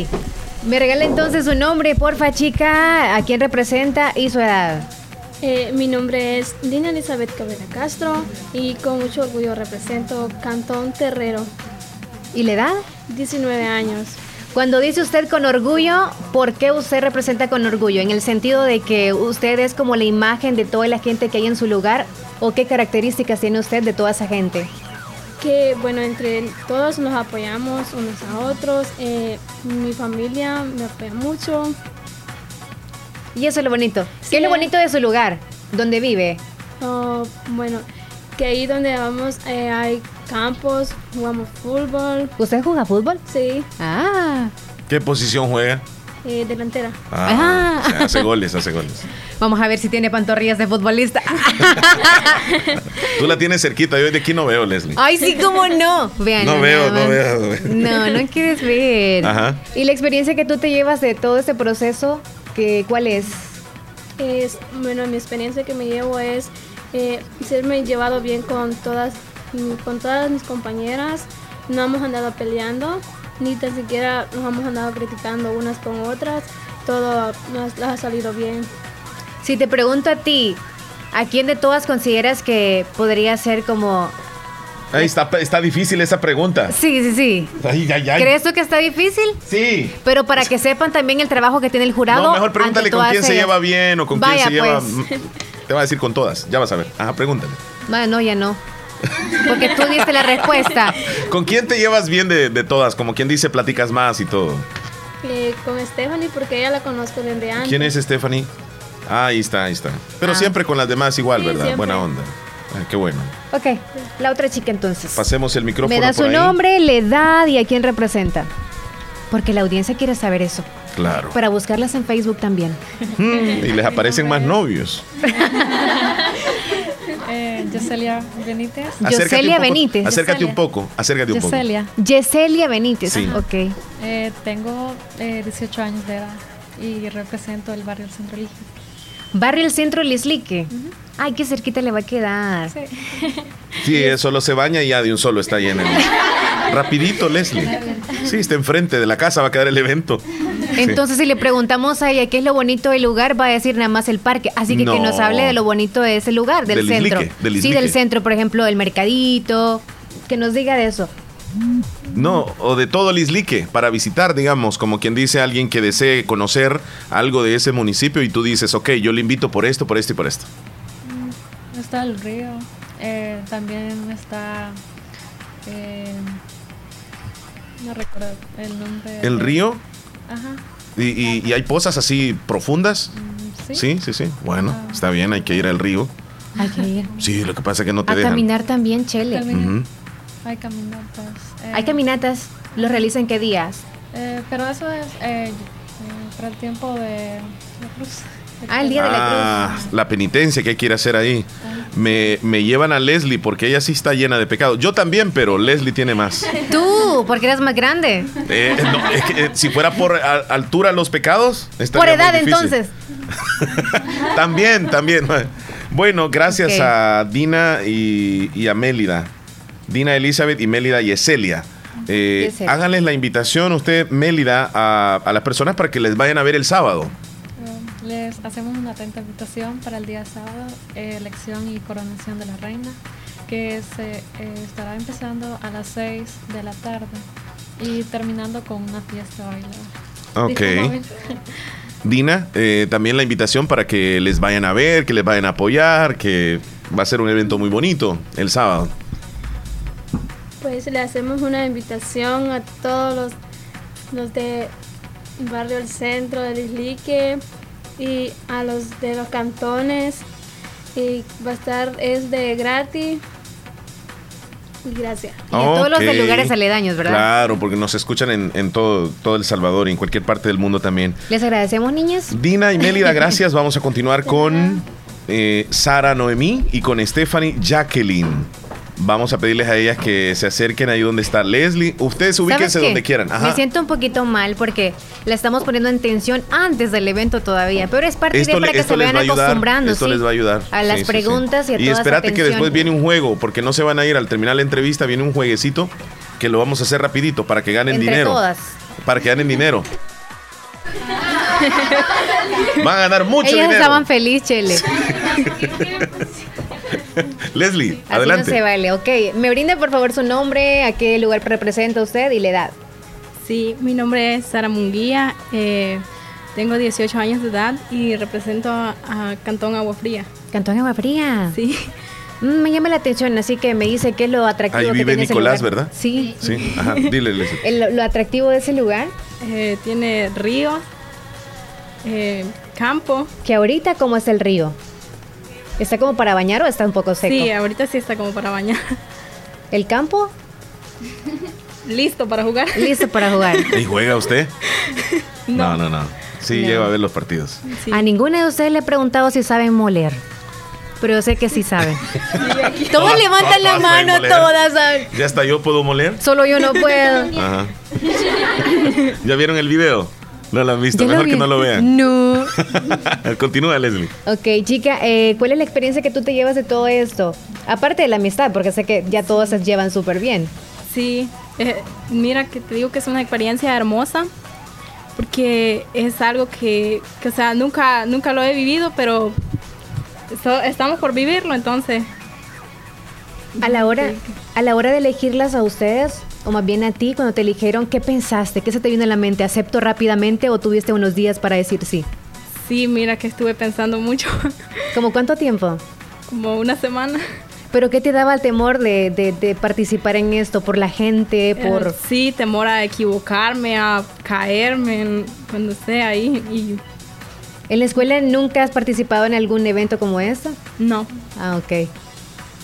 Me regala entonces su nombre, porfa, chica, a quién representa y su edad. Eh, mi nombre es Dina Elizabeth Cabrera Castro y con mucho orgullo represento Cantón Terrero. ¿Y la edad? 19 años. Cuando dice usted con orgullo, ¿por qué usted representa con orgullo? ¿En el sentido de que usted es como la imagen de toda la gente que hay en su lugar? ¿O qué características tiene usted de toda esa gente? Que bueno, entre todos nos apoyamos unos a otros. eh, mi familia me apoya mucho. Y eso es lo bonito. ¿Qué es lo bonito de su lugar? ¿Dónde vive? Oh, bueno, que ahí donde vamos eh, hay campos, jugamos fútbol. ¿Usted juega fútbol? Sí. Ah. ¿Qué posición juega? Eh, delantera. Ah, o sea, hace goles, hace goles. Vamos a ver si tiene pantorrillas de futbolista. Tú la tienes cerquita, yo de aquí no veo, Leslie. Ay, sí, cómo no. Vean. No veo, no veo. No, no quieres ver. Ajá. ¿Y la experiencia que tú te llevas de todo este proceso, que, cuál es? Es, bueno, mi experiencia que me llevo es eh, serme llevado bien con todas, con todas mis compañeras. No hemos andado peleando, ni tan siquiera nos hemos andado criticando unas con otras. Todo nos, nos ha salido bien. Si te pregunto a ti, ¿a quién de todas consideras que podría ser como... Ahí está, está difícil esa pregunta. Sí, sí, sí. Ay, ay, ay. ¿Crees tú que está difícil? Sí. Pero para que sepan también el trabajo que tiene el jurado. No, mejor pregúntale con quién todas se ellas. lleva bien o con Vaya, quién se lleva. pues. Te va a decir con todas, ya vas a ver. Ajá, pregúntale. Bueno, no, ya no. Porque tú diste la respuesta. ¿Con quién te llevas bien de, de todas? Como quien dice, platicas más y todo. Eh, con Stephanie, porque ella la conozco desde antes. ¿Quién es Stephanie? Ah, ahí está, ahí está. Pero Ah. siempre con las demás igual, Sí, ¿verdad? siempre. Buena onda. Ah, qué bueno. Ok, la otra chica entonces. Pasemos el micrófono Me da por su ahí. nombre, la edad y a quién representa. Porque la audiencia quiere saber eso. Claro. Para buscarlas en Facebook también. Mm, y les aparecen más novios. Eh, Yoselia Benítez. Acércate Yoselia un poco, Benítez. Acércate un poco, acércate un poco. Yoselia. Yeselia Benítez. Sí. Ok. Eh, tengo eh, 18 años de edad y represento el barrio del Centro Elige. Barrio El Centro Lislique. Ay, qué cerquita le va a quedar. Sí, eh, solo se baña y ya de un solo está lleno. Rapidito, Leslie. Sí, está enfrente de la casa, va a quedar el evento. Sí. Entonces, si le preguntamos a ella qué es lo bonito del lugar, va a decir nada más el parque. Así que que No. nos hable de lo bonito de ese lugar, del, Del centro. Islique, del sí, del centro, por ejemplo, del mercadito. Que nos diga de eso. No, o de todo el islique, para visitar, digamos, como quien dice alguien que desee conocer algo de ese municipio y tú dices, ok, yo le invito por esto, por esto y por esto. Está el río. eh, también está. eh, no recuerdo el nombre. ¿El de- río? Ajá. ¿Y, y- y hay pozas así profundas? sí. Sí, sí, sí. Bueno, está bien, hay que ir al río. Hay que ir. Sí, lo que pasa es que no te A dejan. caminar también, Chele. Hay caminatas. eh, Hay caminatas. ¿Los realizan qué días? eh, pero eso es eh, para el tiempo de la cruz. Ah, el día de la Ah, la penitencia que a hacer ahí. Me, me llevan a Leslie porque ella sí está llena de pecado. Yo también, pero Leslie tiene más. Tú, porque eres más grande. Eh, no, es que, eh, si fuera por a- altura los pecados, Por edad, entonces. También, también. Bueno, gracias a Dina y, y a Mélida. Dina Elizabeth y Mélida Yeselia. Eh, háganles la invitación usted, Mélida, a, a las personas para que les vayan a ver el sábado. Eh, Les hacemos una atenta invitación para el día sábado, eh, elección y coronación de la reina, que se eh, estará empezando a las 6 de la tarde y terminando con una fiesta bailada. Ok. Dina, eh, también la invitación para que les vayan a ver, que les vayan a apoyar, que va a ser un evento muy bonito el sábado. Pues le hacemos una invitación a todos los, los de Barrio El Centro, del Islique y a los de los cantones. Y va a estar, es de gratis. Y gracias. Y a todos los de lugares aledaños, ¿verdad? Claro, porque nos escuchan en, en todo, todo El Salvador y en cualquier parte del mundo también. Les agradecemos, niñas. Dina y Mélida, gracias. Vamos a continuar con eh, Sara Noemí y con Stephanie Jacqueline. Vamos a pedirles a ellas que se acerquen ahí donde está Leslie. Ustedes ubíquense donde quieran. Ajá. Me siento un poquito mal porque la estamos poniendo en tensión antes del evento todavía, pero es parte Esto, de le- para que se vayan va acostumbrando Esto sí, les va a ayudar. a las Sí, sí, sí. preguntas y a Y toda espérate que después viene un juego, porque no se van a ir al terminar la entrevista, viene un jueguecito que lo vamos a hacer rapidito para que ganen Entre dinero. todas. Para que ganen dinero. Van a ganar mucho Ellas dinero. estaban felices, Chele. Leslie, Así adelante. no se vale. Ok, me brinde por favor su nombre, a qué lugar representa usted y la edad. Sí, mi nombre es Sara Munguía, eh, tengo 18 años de edad y represento a, a Cantón Agua Fría. Cantón Agua Fría. Sí. Mm, me llama la atención, así que me dice qué es lo atractivo Ahí que vive ese Nicolás, lugar. ¿verdad? Sí. Sí, ajá. Dile, Leslie. El- lo atractivo de ese lugar. Eh, tiene ríos, eh, campo. Que ahorita, ¿cómo es el río? ¿Está como para bañar o está un poco seco? Sí, ahorita sí está como para bañar. ¿El campo? Listo para jugar. Listo para jugar. ¿Y juega usted? No, no, no. Sí, No. llego a ver los partidos. A ninguna de ustedes le he preguntado si saben moler. Pero yo sé que sí saben. Todos Todas- levantan la todas mano, todas saben. Ya hasta yo puedo moler. Solo yo no puedo. Ajá. ¿Ya vieron el video? No lo han visto. Mejor que no lo vean. No. Continúa, Leslie. Ok, chica, eh, ¿cuál es la experiencia que tú te llevas de todo esto? Aparte de la amistad, porque sé que ya todos se llevan súper bien. Sí, eh, mira que te digo que es una experiencia hermosa porque es algo que, que, o sea, nunca, nunca lo he vivido, pero estamos por vivirlo, entonces. A la hora, a la hora de elegirlas a ustedes, o más bien a ti, cuando te eligieron, ¿qué pensaste? ¿Qué se te vino a la mente? ¿Acepto rápidamente o tuviste unos días para decir sí? Sí, mira que estuve pensando mucho, ¿Como cuánto tiempo? como una semana. ¿Pero qué te daba el temor de, de- de participar en esto? ¿Por la gente? ¿Por...? Eh, sí, temor a equivocarme, a caerme cuando esté ahí. Y ¿En la escuela nunca has participado en algún evento como esto? No. Ah, ok.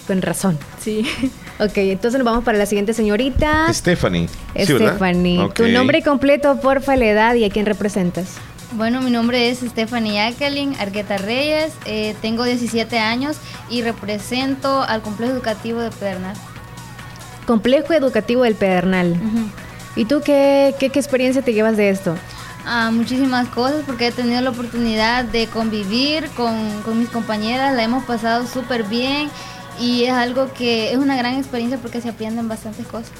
Con razón. Sí. Ok, entonces nos vamos para la siguiente señorita. Stephanie. Stephanie. Tu nombre completo, porfa, la edad y a quién representas. Bueno, mi nombre es Stephanie Jacqueline Argueta Reyes, eh, tengo 17 años y represento al Complejo Educativo de Pedernal. Complejo Educativo del Pedernal. ¿Y tú qué, qué, qué experiencia te llevas de esto? Ah, muchísimas cosas porque he tenido la oportunidad de convivir con, con mis compañeras, la hemos pasado súper bien y es algo que es una gran experiencia porque se aprenden bastantes cosas.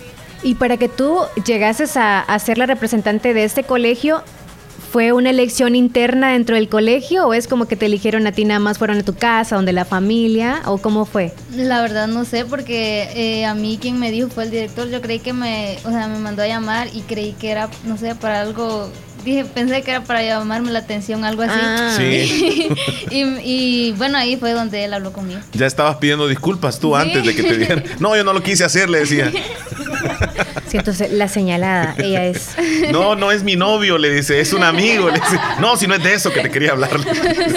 Y para que tú llegases a, a ser la representante de este colegio, ¿fue una elección interna dentro del colegio o es como que te eligieron a ti nada más, fueron a tu casa, donde la familia o cómo fue? La verdad no sé porque eh, a mí quien me dijo fue el director, yo creí que me, o sea, me mandó a llamar y creí que era, no sé, para algo, dije, pensé que era para llamarme la atención, algo así. Ah. Sí. y, y, bueno, ahí fue donde él habló conmigo. Ya estabas pidiendo disculpas tú Sí. antes de que te dieran. No, yo no lo quise hacer, le decía. Sí, entonces la señalada, ella es. No, no es mi novio, le dice, es un amigo. Le dice, no, si no es de eso que te quería hablar.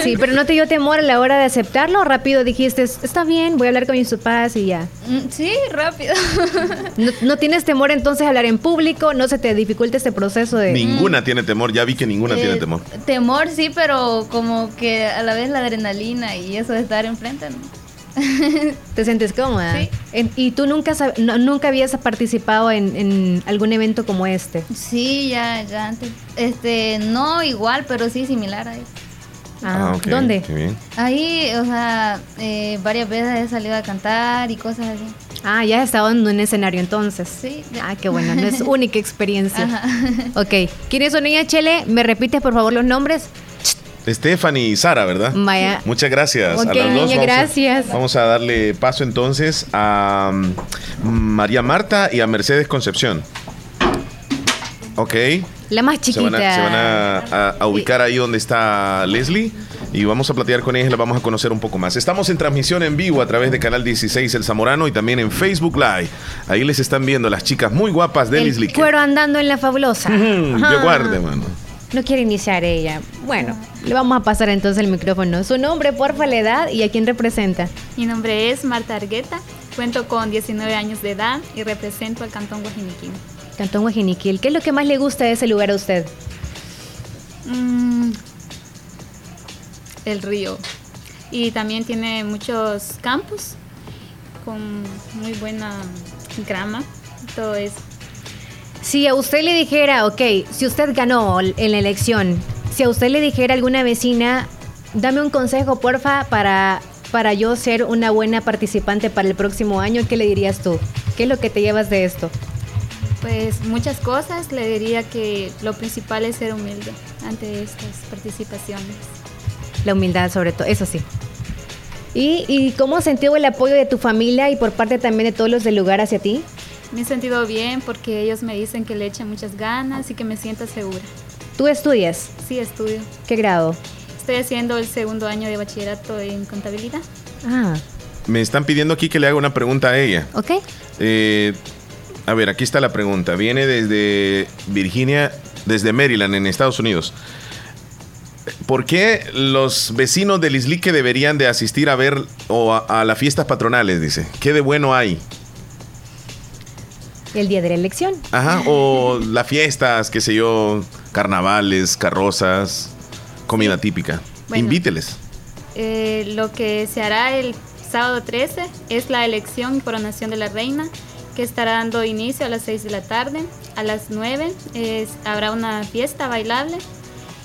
Sí, pero no te dio temor a la hora de aceptarlo, rápido dijiste, está bien, voy a hablar con mis papás y ya. Mm, Sí, rápido. No, no tienes temor entonces a hablar en público, no se te dificulta este proceso de... Ninguna tiene temor, ya vi que ninguna tiene Eh, temor. Temor sí, pero como que a la vez la adrenalina y eso de estar enfrente. ¿no? ¿Te sientes cómoda? En- ¿Y tú nunca, sab- no- nunca habías participado en, en algún evento como este? Sí, ya, ya antes. Este, no igual, pero sí similar a eso. Ah, ok, ¿dónde? qué bien. Ahí, o sea, eh, varias veces he salido a cantar y cosas así. Ah, ya has estado en un escenario entonces. Sí. Ah, qué bueno, no es única experiencia. Ajá. Ok, ¿quiénes son ellas, Chele? ¿Me repites por favor los nombres? Stephanie y Sara, ¿verdad? Vaya. Muchas gracias Ok, a las dos. niña, Vamos a- gracias. vamos a darle paso entonces a mm, María Marta y a Mercedes Concepción. Ok. La más Se chiquita. van, a, se van a- a- a ubicar ahí donde está Leslie y vamos a platicar con ella y la vamos a conocer un poco más. Estamos en transmisión en vivo a través de Canal 16 El Zamorano y también en Facebook Live. Ahí les están viendo las chicas muy guapas de El Leslie. cuero andando en la fabulosa. Yo guarde, mano. No quiere iniciar ella. Bueno, le vamos a pasar entonces el micrófono. Su nombre, porfa, la edad y a quién representa. Mi nombre es Marta Argueta, cuento con 19 años de edad y represento al Cantón Guajiniquín. Cantón Guajiniquil. ¿Qué es lo que más le gusta de ese lugar a usted? Mm, el río. Y también tiene muchos campus con muy buena grama, todo eso. Si a usted le dijera, ok, si usted ganó en la elección, si a usted le dijera a alguna vecina, dame un consejo, porfa, para, para yo ser una buena participante para el próximo año, ¿qué le dirías tú? ¿Qué es lo que te llevas de esto? Pues muchas cosas, le diría que lo principal es ser humilde ante estas participaciones. La humildad sobre todo, eso sí. ¿Y, y cómo has sentido el apoyo de tu familia y por parte también de todos los del lugar hacia ti? Me he sentido bien porque ellos me dicen que le echen muchas ganas y que me sienta segura. ¿Tú estudias? Sí, estudio. ¿Qué grado? Estoy haciendo el segundo año de bachillerato en contabilidad. Ah, Me están pidiendo aquí que le haga una pregunta a ella. ok. Eh, a ver, aquí está la pregunta. Viene desde Virginia, desde Maryland, en Estados Unidos. ¿Por qué los vecinos del Islique deberían de asistir a ver o a, a las fiestas patronales? Dice. ¿Qué de bueno hay? El día de la elección. Ajá, o las fiestas, qué sé yo, carnavales, carrozas, comida típica. Bueno. Invíteles. Eh, lo que se hará el sábado 13 es la elección y coronación de la reina, que estará dando inicio a las 6 de la tarde. A las 9 es- habrá una fiesta bailable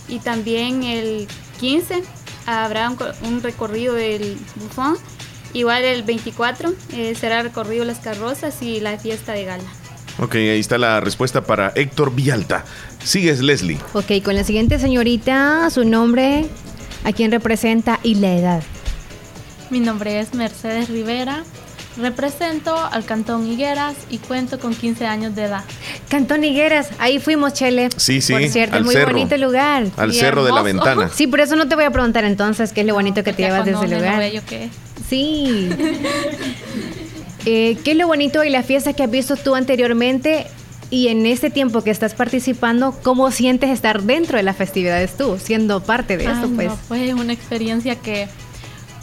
y también el 15 habrá un, co- un recorrido del bufón. Igual el 24 eh, será recorrido las carrozas y la fiesta de gala. Ok, ahí está la respuesta para Héctor Villalta. Sigues, Leslie. Ok, con la siguiente señorita, su nombre, a quién representa y la edad. Mi nombre es Mercedes Rivera. Represento al Cantón Higueras y cuento con 15 años de edad. Cantón Higueras, ahí fuimos, Chele. Sí, sí, Por cierto, al muy cerro. bonito lugar. Al Sí, cerro de la ventana. Sí, por eso no te voy a preguntar entonces qué es lo bonito que te llevas de ese lo lugar. bello que es. Sí. Eh, ¿Qué es lo bonito de las fiestas que has visto tú anteriormente? Y en este tiempo que estás participando, ¿cómo sientes estar dentro de las festividades tú, siendo parte de esto? Ay, Pues no, pues es una experiencia que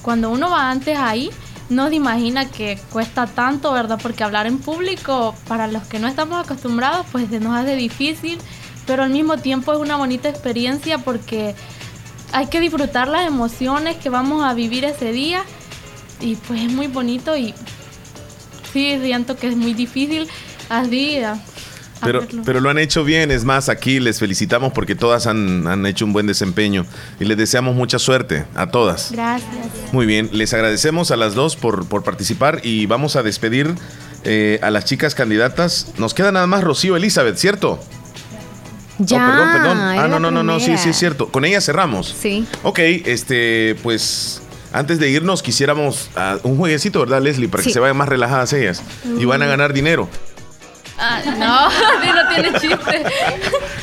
cuando uno va antes ahí, no se imagina que cuesta tanto, ¿verdad? Porque hablar en público, para los que no estamos acostumbrados, pues se nos hace difícil, pero al mismo tiempo es una bonita experiencia porque hay que disfrutar las emociones que vamos a vivir ese día y pues es muy bonito y sí, siento que es muy difícil así. Pero, pero lo han hecho bien, es más, aquí les felicitamos porque todas han, han hecho un buen desempeño y les deseamos mucha suerte a todas. Gracias. Muy bien, les agradecemos a las dos por, por participar y vamos a despedir eh, a las chicas candidatas. Nos queda nada más Rocío Elizabeth, ¿cierto? ya. Oh, perdón, perdón. Ah, no, no, no, no, sí, sí, es cierto. Con ella cerramos. Sí. Ok, este, pues antes de irnos quisiéramos ah, un jueguecito, ¿verdad, Leslie? Para que se vayan más relajadas ellas y van a ganar dinero. Ah, no, no tiene chiste.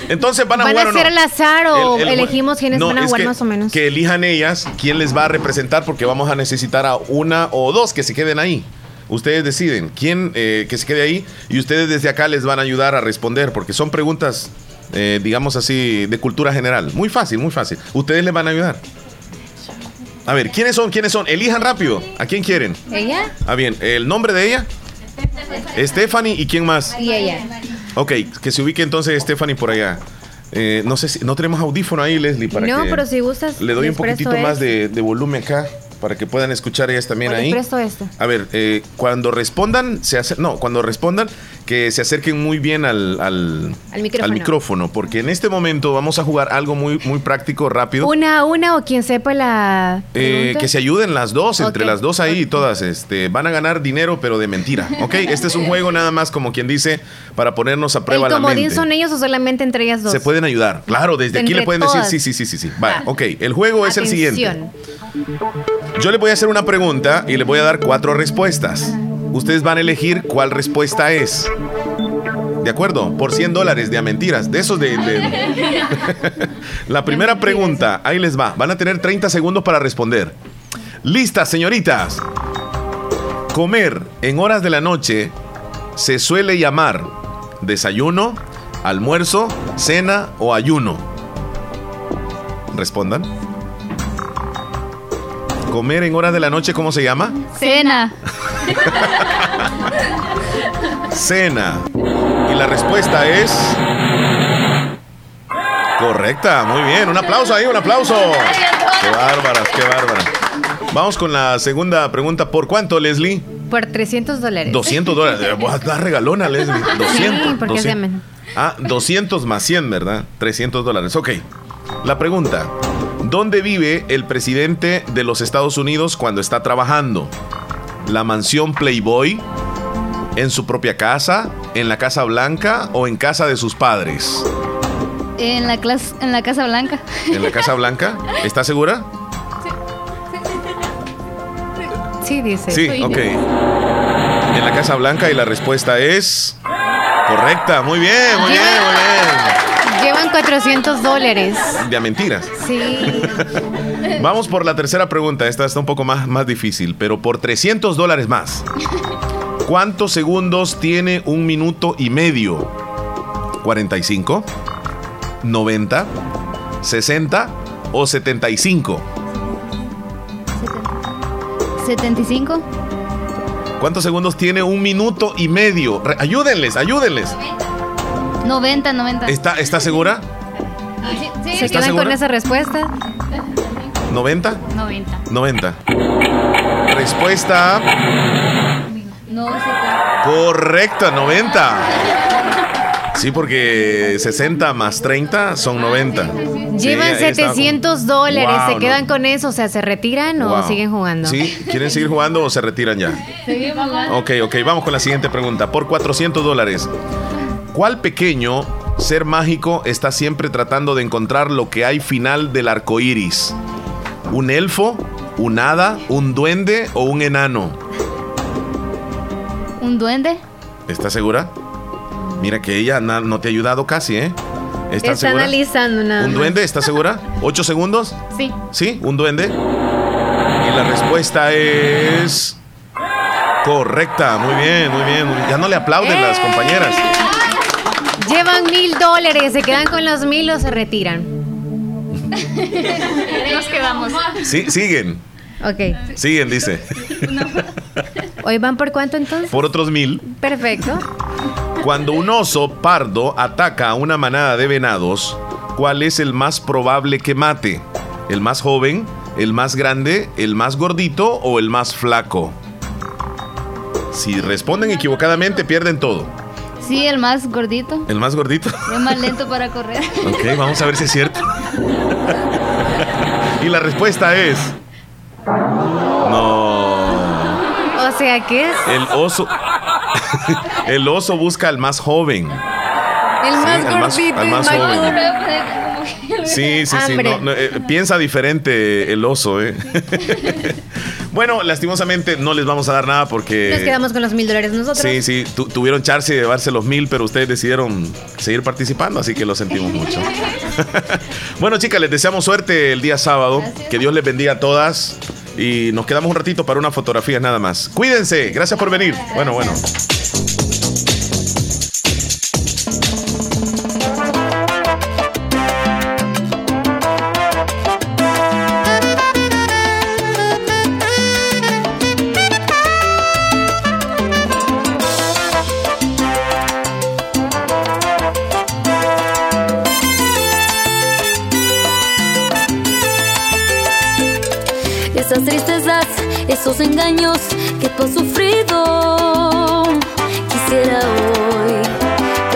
Entonces van a ¿Van jugar a o no? ser al azar o El- el jue- elegimos quiénes No, van a es jugar que- más o menos? Que elijan ellas quién les va a representar porque vamos a necesitar a una o dos que se queden ahí. Ustedes deciden quién eh, que se quede ahí y ustedes desde acá les van a ayudar a responder porque son preguntas, eh, digamos así, de cultura general. Muy fácil, muy fácil. Ustedes les van a ayudar. A ver, ¿quiénes son? ¿Quiénes son? Elijan rápido. ¿A quién quieren? ¿Ella? Ah, bien. ¿El nombre de ella? Stephanie y quién más? Y ella. Ok, que se ubique entonces Stephanie por allá. Eh, no sé si no tenemos audífono ahí, Leslie, para no, que pero si gustas. le doy un poquitito más de, de volumen acá para que puedan escuchar ellas también O ahí. presto esto. A ver, eh, cuando respondan, se hace, no, cuando respondan, que se acerquen muy bien al, al, Al micrófono. micrófono, porque en este momento vamos a jugar algo muy, muy práctico, rápido. Una a una o quien sepa la. Eh, que se ayuden las dos, entre las dos ahí, todas, este, van a ganar dinero, pero de mentira, ¿ok? Este es un juego nada más como quien dice, para ponernos a prueba ¿El la mente. son ellos o solamente entre ellas dos? Se pueden ayudar. Claro, desde aquí le pueden todas. decir sí, sí, sí, sí, sí. Vale, ok. El juego es el siguiente. Yo les voy a hacer una pregunta y les voy a dar cuatro respuestas. Ustedes van a elegir cuál respuesta es. ¿De acuerdo? Por 100 dólares de a mentiras. De esos de... de- La primera pregunta, ahí les va. Van a tener 30 segundos para responder. Listas, señoritas. Comer en horas de la noche se suele llamar desayuno, almuerzo, cena o ayuno. Respondan. Comer en horas de la noche, ¿cómo se llama? Cena. Cena. Y la respuesta es... Correcta, muy bien. Un aplauso ahí, un aplauso. Qué bárbaras, qué bárbaras. Vamos con la segunda pregunta. ¿Por cuánto, Leslie? Por 300 dólares. 200 dólares. Eh, Vos estás regalona, Leslie. 200. Sí, porque 200. se llaman. Ah, 200 más 100, ¿verdad? 300 dólares. Ok. La pregunta. ¿Dónde vive el presidente de los Estados Unidos cuando está trabajando? ¿La mansión Playboy? ¿En su propia casa? ¿En la Casa Blanca? ¿O en casa de sus padres? En la, en la Casa Blanca. ¿En la Casa Blanca? ¿Está segura? Sí, dice. Sí, ok. En la Casa Blanca y la respuesta es... Correcta, muy bien, muy bien, muy bien. Llevan 400 dólares. De a mentiras. Sí. Vamos por la tercera pregunta. Esta está un poco más, más difícil, pero por 300 dólares más. ¿Cuántos segundos tiene un minuto y medio? ¿45? ¿90? ¿60 o 75? 75. ¿Cuántos segundos tiene un minuto y medio? Re- ayúdenles, ayúdenles. 90, 90. ¿Está, ¿Está segura? ¿Se ¿Estás quedan con segura? esa respuesta? ¿90? 90. 90. Respuesta No, se correcta, 90. Sí, porque 60 más 30 son 90. Sí, Llevan con- 700 dólares. Wow, ¿Se no. quedan con eso? O sea, ¿se retiran o Wow. siguen jugando? ¿Sí? ¿Quieren seguir jugando o se retiran ya? Seguimos jugando. Ok, ok, vamos con la siguiente pregunta. Por 400 dólares, ¿cuál pequeño ser mágico está siempre tratando de encontrar lo que hay final del arco iris? ¿Un elfo? ¿Un hada? ¿Un duende o un enano? ¿Un duende? ¿Estás segura? Mira que ella no te ha ayudado casi, ¿eh? ¿Estás Está segura? analizando nada ¿Un más. duende? ¿Estás segura? ¿Ocho segundos? Sí. ¿Sí? ¿Un duende? Y la respuesta es... Correcta, muy bien, muy bien. muy bien. Ya no le aplauden las ¡Eh! compañeras. Llevan mil dólares. ¿Se quedan con los mil o se retiran? Nos quedamos. Sí, siguen, Ok. siguen, dice. ¿Hoy van por cuánto entonces? Por otros mil. Perfecto. Cuando un oso pardo ataca a una manada de venados, ¿cuál es el más probable que mate? ¿El más joven, el más grande, el más gordito o el más flaco? Si responden equivocadamente, pierden todo. Sí, el más gordito. ¿El más gordito? Es más lento para correr. Ok, vamos a ver si es cierto. y la respuesta es... No. O sea, ¿qué es? El oso... el oso busca al más joven. El más gordito. el más más joven. Sí, sí, sí. No, eh, piensa diferente el oso, ¿eh? bueno, lastimosamente no les vamos a dar nada porque... Nos quedamos con los mil dólares nosotros. Sí, sí, tu- tuvieron chance de llevarse los mil, pero ustedes decidieron seguir participando, así que lo sentimos mucho. bueno, chicas, les deseamos suerte el día sábado. Que Dios les bendiga a todas. Y nos quedamos un ratito para unas fotografías nada más. Cuídense, gracias por venir. Bueno, bueno. Engaños que tú has sufrido. Quisiera hoy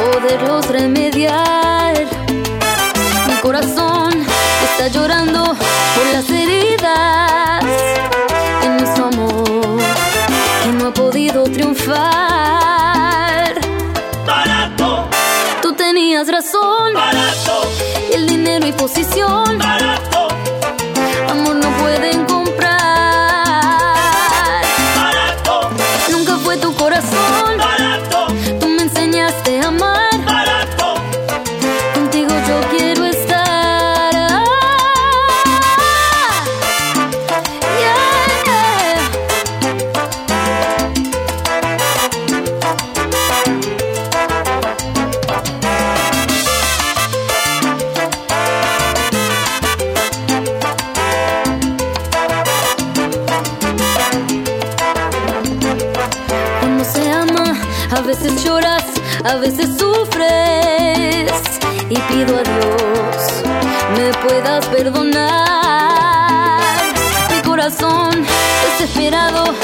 poderlos remediar. Mi corazón está llorando por las heridas de nuestro amor que no ha podido triunfar. Barato, Tú tenías razón. barato, El dinero y posición. barato, a veces sufres. Y pido a Dios me puedas perdonar. Mi corazón desesperado